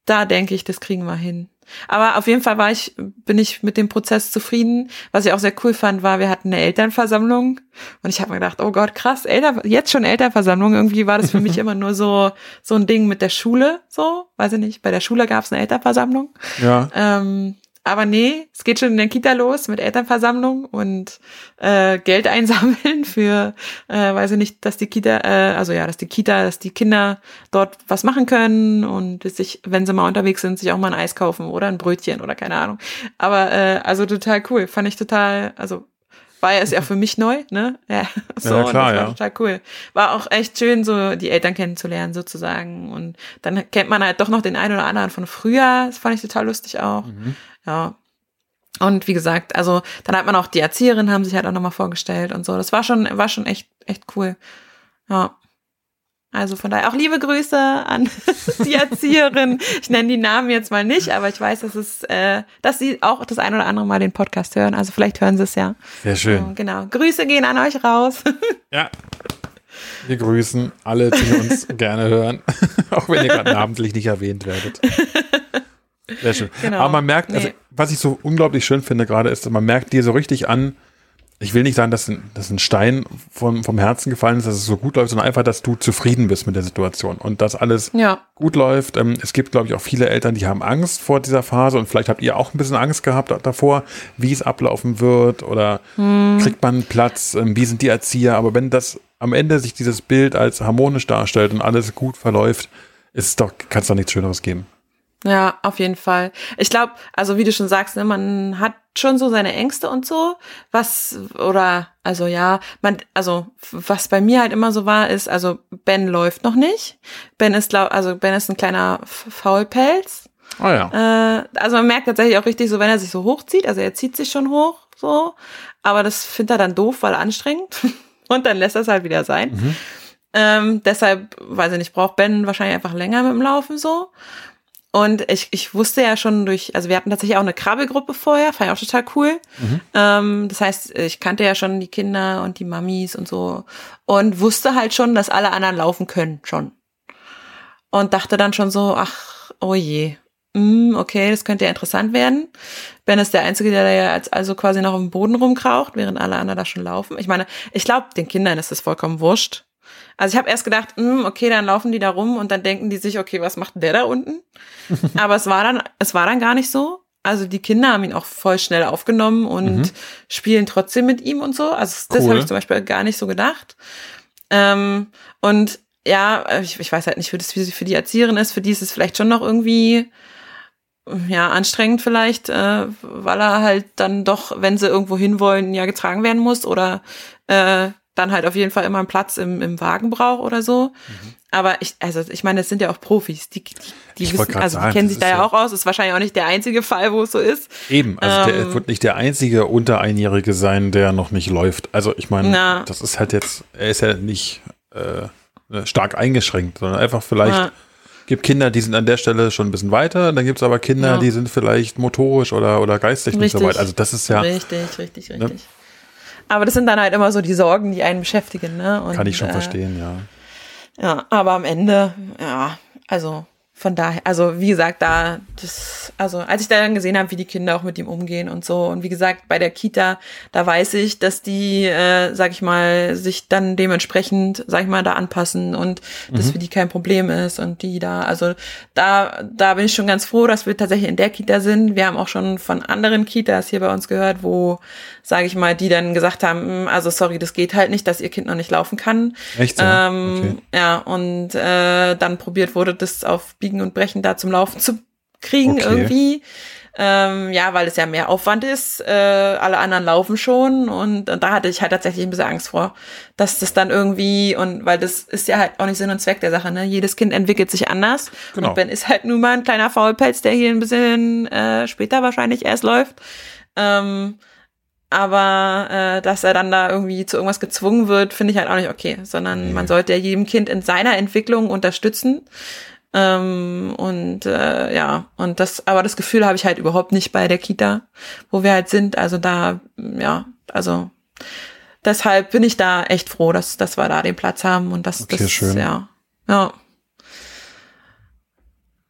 da denke ich, das kriegen wir hin. Aber auf jeden Fall war ich, bin ich mit dem Prozess zufrieden. Was ich auch sehr cool fand, war, wir hatten eine Elternversammlung und ich habe mir gedacht, oh Gott, krass, Eltern, jetzt schon Elternversammlung. Irgendwie war das für mich immer nur so so ein Ding mit der Schule, so, weiß ich nicht. Bei der Schule gab es eine Elternversammlung. Ja. Ähm, aber nee, es geht schon in der Kita los mit Elternversammlung und äh, Geld einsammeln für, äh, weiß ich nicht, dass die Kita, äh, also ja, dass die Kita, dass die Kinder dort was machen können und sich, wenn sie mal unterwegs sind, sich auch mal ein Eis kaufen oder ein Brötchen oder keine Ahnung. Aber äh, also total cool, fand ich total, also war ja ist ja für mich neu, ne? Ja, so, Ja, klar, das war ja. total cool. War auch echt schön, so die Eltern kennenzulernen sozusagen. Und dann kennt man halt doch noch den einen oder anderen von früher. Das fand ich total lustig auch. Mhm. Ja. Und wie gesagt, also dann hat man auch die Erzieherin haben sich halt auch nochmal vorgestellt und so. Das war schon, war schon echt, echt cool. Ja. Also von daher auch liebe Grüße an die Erzieherin. Ich nenne die Namen jetzt mal nicht, aber ich weiß, dass es, äh, dass sie auch das ein oder andere Mal den Podcast hören. Also vielleicht hören sie es ja. Sehr schön. Genau. Grüße gehen an euch raus. Ja. Wir grüßen alle, die uns gerne hören, auch wenn ihr gerade namentlich nicht erwähnt werdet. Sehr schön. Genau. Aber man merkt, also, Nee. was ich so unglaublich schön finde gerade, ist, man merkt dir so richtig an, ich will nicht sagen, dass ein, dass ein Stein vom, vom Herzen gefallen ist, dass es so gut läuft, sondern einfach, dass du zufrieden bist mit der Situation und dass alles Ja. gut läuft. Ähm, es gibt, glaube ich, auch viele Eltern, die haben Angst vor dieser Phase und vielleicht habt ihr auch ein bisschen Angst gehabt davor, wie es ablaufen wird oder kriegt man einen Platz, ähm, wie sind die Erzieher. Aber wenn das am Ende sich dieses Bild als harmonisch darstellt und alles gut verläuft, ist es doch, kann es doch nichts Schöneres geben. Ja, auf jeden Fall. Ich glaube, also wie du schon sagst, ne, man hat schon so seine Ängste und so, was oder also ja, man also was bei mir halt immer so war, ist also Ben läuft noch nicht. Ben ist glaub, also Ben ist ein kleiner Faulpelz. Ah ja. Äh, also man merkt tatsächlich auch richtig so, wenn er sich so hochzieht, also er zieht sich schon hoch so, aber das findet er dann doof, weil anstrengend und dann lässt er es halt wieder sein. Ähm, deshalb, weiß ich nicht, braucht Ben wahrscheinlich einfach länger mit dem Laufen so. Und ich, ich wusste ja schon durch, also wir hatten tatsächlich auch eine Krabbelgruppe vorher, fand ich auch total cool. Ähm, das heißt, ich kannte ja schon die Kinder und die Mamis und so und wusste halt schon, dass alle anderen laufen können schon. Und dachte dann schon so, ach, oh je, mm, okay, das könnte ja interessant werden. Ben ist der Einzige, der da ja als, also quasi noch auf dem Boden rumkraucht, während alle anderen da schon laufen. Ich meine, ich glaube, den Kindern ist das vollkommen wurscht. Also ich habe erst gedacht, hm, okay, dann laufen die da rum und dann denken die sich, okay, was macht der da unten? Aber es war dann, es war dann gar nicht so. Also die Kinder haben ihn auch voll schnell aufgenommen und spielen trotzdem mit ihm und so. Also das Cool. habe ich zum Beispiel gar nicht so gedacht. Ähm, und ja, ich, ich weiß halt nicht, wie das für die Erzieherin ist. Für die ist es vielleicht schon noch irgendwie ja anstrengend vielleicht, äh, weil er halt dann doch, wenn sie irgendwo hinwollen, ja getragen werden muss oder äh, dann halt auf jeden Fall immer einen Platz im, im Wagen braucht oder so. Aber ich, also ich meine, es sind ja auch Profis, die, die, die wissen, also die sagen, kennen sich da ja auch aus. Ist wahrscheinlich auch nicht der einzige Fall, wo es so ist. Eben, also der Ähm. wird nicht der einzige unter Einjährige sein, der noch nicht läuft. Also ich meine, Na. das ist halt jetzt, er ist ja nicht äh, stark eingeschränkt, sondern einfach vielleicht Ja. gibt Kinder, die sind an der Stelle schon ein bisschen weiter, dann gibt es aber Kinder, Ja. die sind vielleicht motorisch oder, oder geistig nicht so Richtig. weit. Also das ist ja, Richtig, richtig, richtig. Aber das sind dann halt immer so die Sorgen, die einen beschäftigen, ne? Und, kann ich schon äh, verstehen, ja. Ja, aber am Ende, ja, also von daher, also wie gesagt, da, das, also als ich da dann gesehen habe, wie die Kinder auch mit ihm umgehen und so, und wie gesagt, bei der Kita, da weiß ich, dass die, äh, sag ich mal, sich dann dementsprechend, sag ich mal, da anpassen und das für die kein Problem ist und die da, also da, da bin ich schon ganz froh, dass wir tatsächlich in der Kita sind. Wir haben auch schon von anderen Kitas hier bei uns gehört, wo, sage ich mal, die dann gesagt haben, "Hm, also sorry, das geht halt nicht, dass ihr Kind noch nicht laufen kann. Echt, ja? Ähm, Okay. Ja, und äh, dann probiert wurde, das auf Biegen und Brechen da zum Laufen zu kriegen Okay. irgendwie. Ähm, ja, weil es ja mehr Aufwand ist. Äh, alle anderen laufen schon und, und da hatte ich halt tatsächlich ein bisschen Angst vor, dass das dann irgendwie und weil das ist ja halt auch nicht Sinn und Zweck der Sache. Ne? Jedes Kind entwickelt sich anders Genau. und Ben ist halt nun mal ein kleiner Faulpelz, der hier ein bisschen äh, später wahrscheinlich erst läuft. Ähm, aber äh, dass er dann da irgendwie zu irgendwas gezwungen wird, finde ich halt auch nicht okay, sondern man sollte ja jedem Kind in seiner Entwicklung unterstützen. Ähm, und äh, ja, und das, aber das Gefühl habe ich halt überhaupt nicht bei der Kita, wo wir halt sind. Also da, ja, also deshalb bin ich da echt froh, dass, dass wir da den Platz haben und dass Okay, das, schön. ja, ja.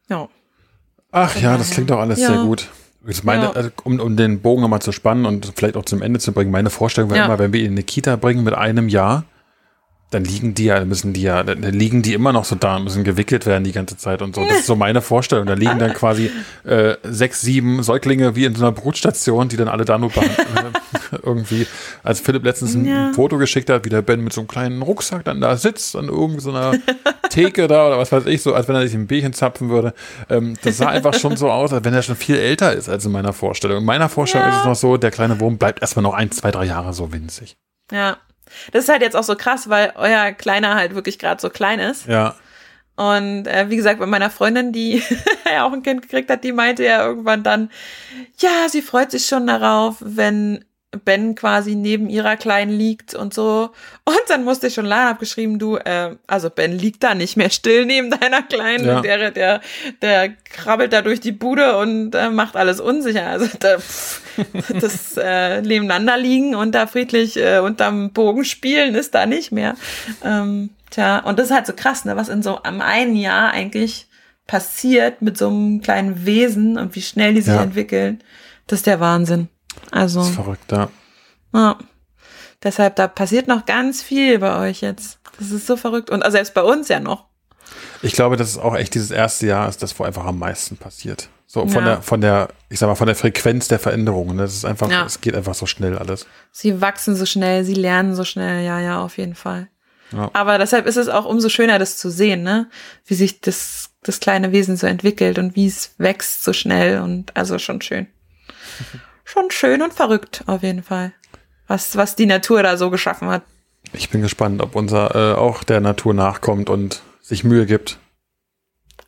Ja. Ach ja, das klingt doch alles ja. sehr gut. Meine, ja. also, um, um den Bogen nochmal zu spannen und vielleicht auch zum Ende zu bringen, meine Vorstellung war ja. immer, wenn wir ihn in eine Kita bringen mit einem Jahr, dann liegen die ja, müssen die ja, dann liegen die immer noch so da, müssen gewickelt werden die ganze Zeit und so. Das ist so meine Vorstellung. Da liegen dann quasi äh, sechs, sieben Säuglinge wie in so einer Brutstation, die dann alle da nur irgendwie, als Philipp letztens ein ja. Foto geschickt hat, wie der Ben mit so einem kleinen Rucksack dann da sitzt an irgendeiner Theke da oder was weiß ich, so als wenn er sich ein Bierchen zapfen würde. Ähm, das sah einfach schon so aus, als wenn er schon viel älter ist als in meiner Vorstellung. In meiner Vorstellung ja. ist es noch so, der kleine Wurm bleibt erstmal noch ein, zwei, drei Jahre so winzig. Ja, das ist halt jetzt auch so krass, weil euer Kleiner halt wirklich gerade so klein ist. Ja. Und äh, wie gesagt, bei meiner Freundin, die ja auch ein Kind gekriegt hat, die meinte ja irgendwann dann, ja, sie freut sich schon darauf, wenn Ben quasi neben ihrer Kleinen liegt und so. Und dann musste ich schon Lana abgeschrieben, du, äh, also Ben liegt da nicht mehr still neben deiner Kleinen. Ja. Der, der, der krabbelt da durch die Bude und äh, macht alles unsicher. Also da, pff, das äh, nebeneinander liegen und da friedlich äh, unterm Bogen spielen ist da nicht mehr. Ähm, tja, und das ist halt so krass, ne, was in so einem einen Jahr eigentlich passiert mit so einem kleinen Wesen und wie schnell die sich ja. entwickeln. Das ist der Wahnsinn. Also. Das ist verrückt, ja. ja. Deshalb, da passiert noch ganz viel bei euch jetzt. Das ist so verrückt. Und also selbst bei uns ja noch. Ich glaube, dass es auch echt dieses erste Jahr ist, das wo einfach am meisten passiert. So von ja. der, von der, ich sag mal, von der Frequenz der Veränderungen. Das ist einfach, ja. es geht einfach so schnell alles. Sie wachsen so schnell, sie lernen so schnell, ja, ja, auf jeden Fall. Ja. Aber deshalb ist es auch umso schöner, das zu sehen, ne? Wie sich das, das kleine Wesen so entwickelt und wie es wächst so schnell und also schon schön. schon schön und verrückt, auf jeden Fall. Was, was die Natur da so geschaffen hat. Ich bin gespannt, ob unser äh, auch der Natur nachkommt und sich Mühe gibt.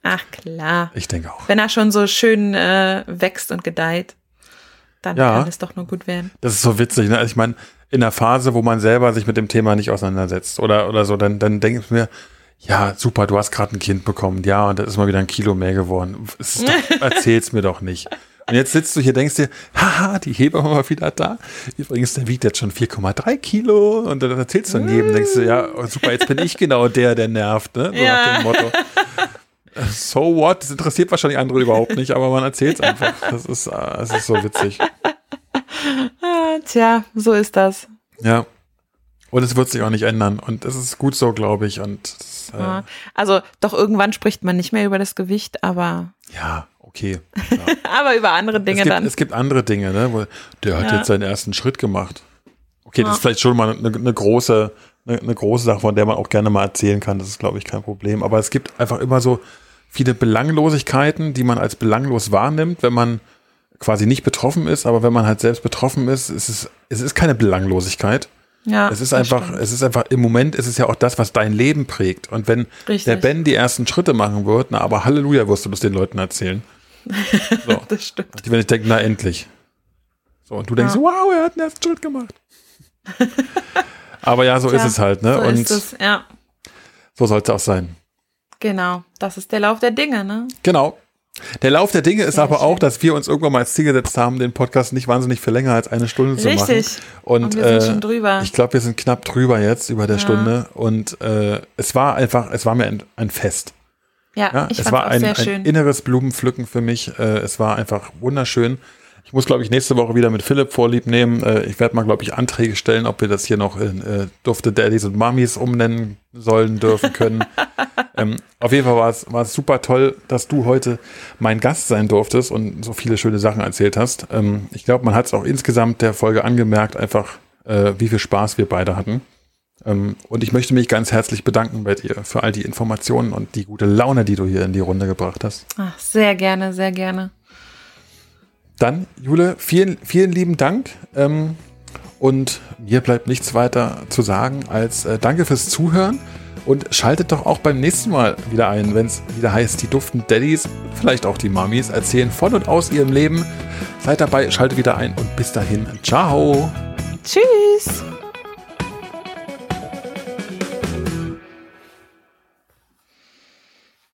Ach klar. Ich denke auch. Wenn er schon so schön äh, wächst und gedeiht, dann ja, kann es doch nur gut werden. Das ist so witzig. Ne? Also ich meine, in der Phase, wo man selber sich mit dem Thema nicht auseinandersetzt oder, oder so, dann, dann denke ich mir, ja, super, du hast gerade ein Kind bekommen. Ja, und das ist mal wieder ein Kilo mehr geworden. Doch, erzähl's mir doch nicht. Und jetzt sitzt du hier, denkst dir, haha, die Hebamme war wieder da. Übrigens, der wiegt jetzt schon 4,3 Kilo. Und dann erzählst du daneben, denkst du, ja, oh, super, jetzt bin ich genau der, der nervt, ne? So ja. nach dem Motto. So what? Das interessiert wahrscheinlich andere überhaupt nicht, aber man erzählt es einfach. Das ist, äh, das ist so witzig. Ah, tja, so ist das. Ja. Und es wird sich auch nicht ändern. Und es ist gut so, glaube ich. Und das, äh, also doch irgendwann spricht man nicht mehr über das Gewicht, aber. Ja, okay. Ja. aber über andere Dinge es gibt, dann. Es gibt andere Dinge, ne? Wo, der hat ja. jetzt seinen ersten Schritt gemacht. Okay, das ist vielleicht schon mal eine, eine große, eine, eine, große Sache, von der man auch gerne mal erzählen kann. Das ist, glaube ich, kein Problem. Aber es gibt einfach immer so viele Belanglosigkeiten, die man als belanglos wahrnimmt, wenn man quasi nicht betroffen ist. Aber wenn man halt selbst betroffen ist, ist es, es ist keine Belanglosigkeit. Ja, es ist einfach, stimmt. es ist einfach, im Moment ist es ja auch das, was dein Leben prägt. Und wenn Richtig. der Ben die ersten Schritte machen wird, na, aber Halleluja wirst du das den Leuten erzählen. So. das stimmt. Die werden denken, na endlich. So, und du denkst, ja. wow, er hat einen ersten Schritt gemacht. aber ja, so Tja, ist es halt, ne? So und ist es, ja. so soll es auch sein. Genau, das ist der Lauf der Dinge, ne? Genau. Der Lauf der Dinge ist Sehr aber schön. auch, dass wir uns irgendwann mal als Ziel gesetzt haben, den Podcast nicht wahnsinnig für länger als eine Stunde Richtig. zu machen. Richtig. Und, und wir sind äh, schon drüber. Ich glaube, wir sind knapp drüber jetzt über der ja. Stunde. Und äh, es war einfach, es war mir ein, ein Fest. Ja, ja ich es war ein, ein, inneres Blumenpflücken für mich. Äh, es war einfach wunderschön. Ich muss, glaube ich, nächste Woche wieder mit Philipp vorlieb nehmen. Äh, ich werde mal, glaube ich, Anträge stellen, ob wir das hier noch in äh, Dufte Daddies und Mummies umnennen sollen, dürfen können. ähm, auf jeden Fall war es, super toll, dass du heute mein Gast sein durftest und so viele schöne Sachen erzählt hast. Ähm, ich glaube, man hat es auch insgesamt der Folge angemerkt, einfach äh, wie viel Spaß wir beide hatten. Ähm, und ich möchte mich ganz herzlich bedanken bei dir für all die Informationen und die gute Laune, die du hier in die Runde gebracht hast. Ach, sehr gerne, sehr gerne. Dann, Jule, vielen, vielen lieben Dank. Ähm, und mir bleibt nichts weiter zu sagen als äh, danke fürs Zuhören. Und schaltet doch auch beim nächsten Mal wieder ein, wenn es wieder heißt, die duften Daddies, vielleicht auch die Mummies, erzählen von und aus ihrem Leben. Seid dabei, schaltet wieder ein und bis dahin. Ciao. Tschüss.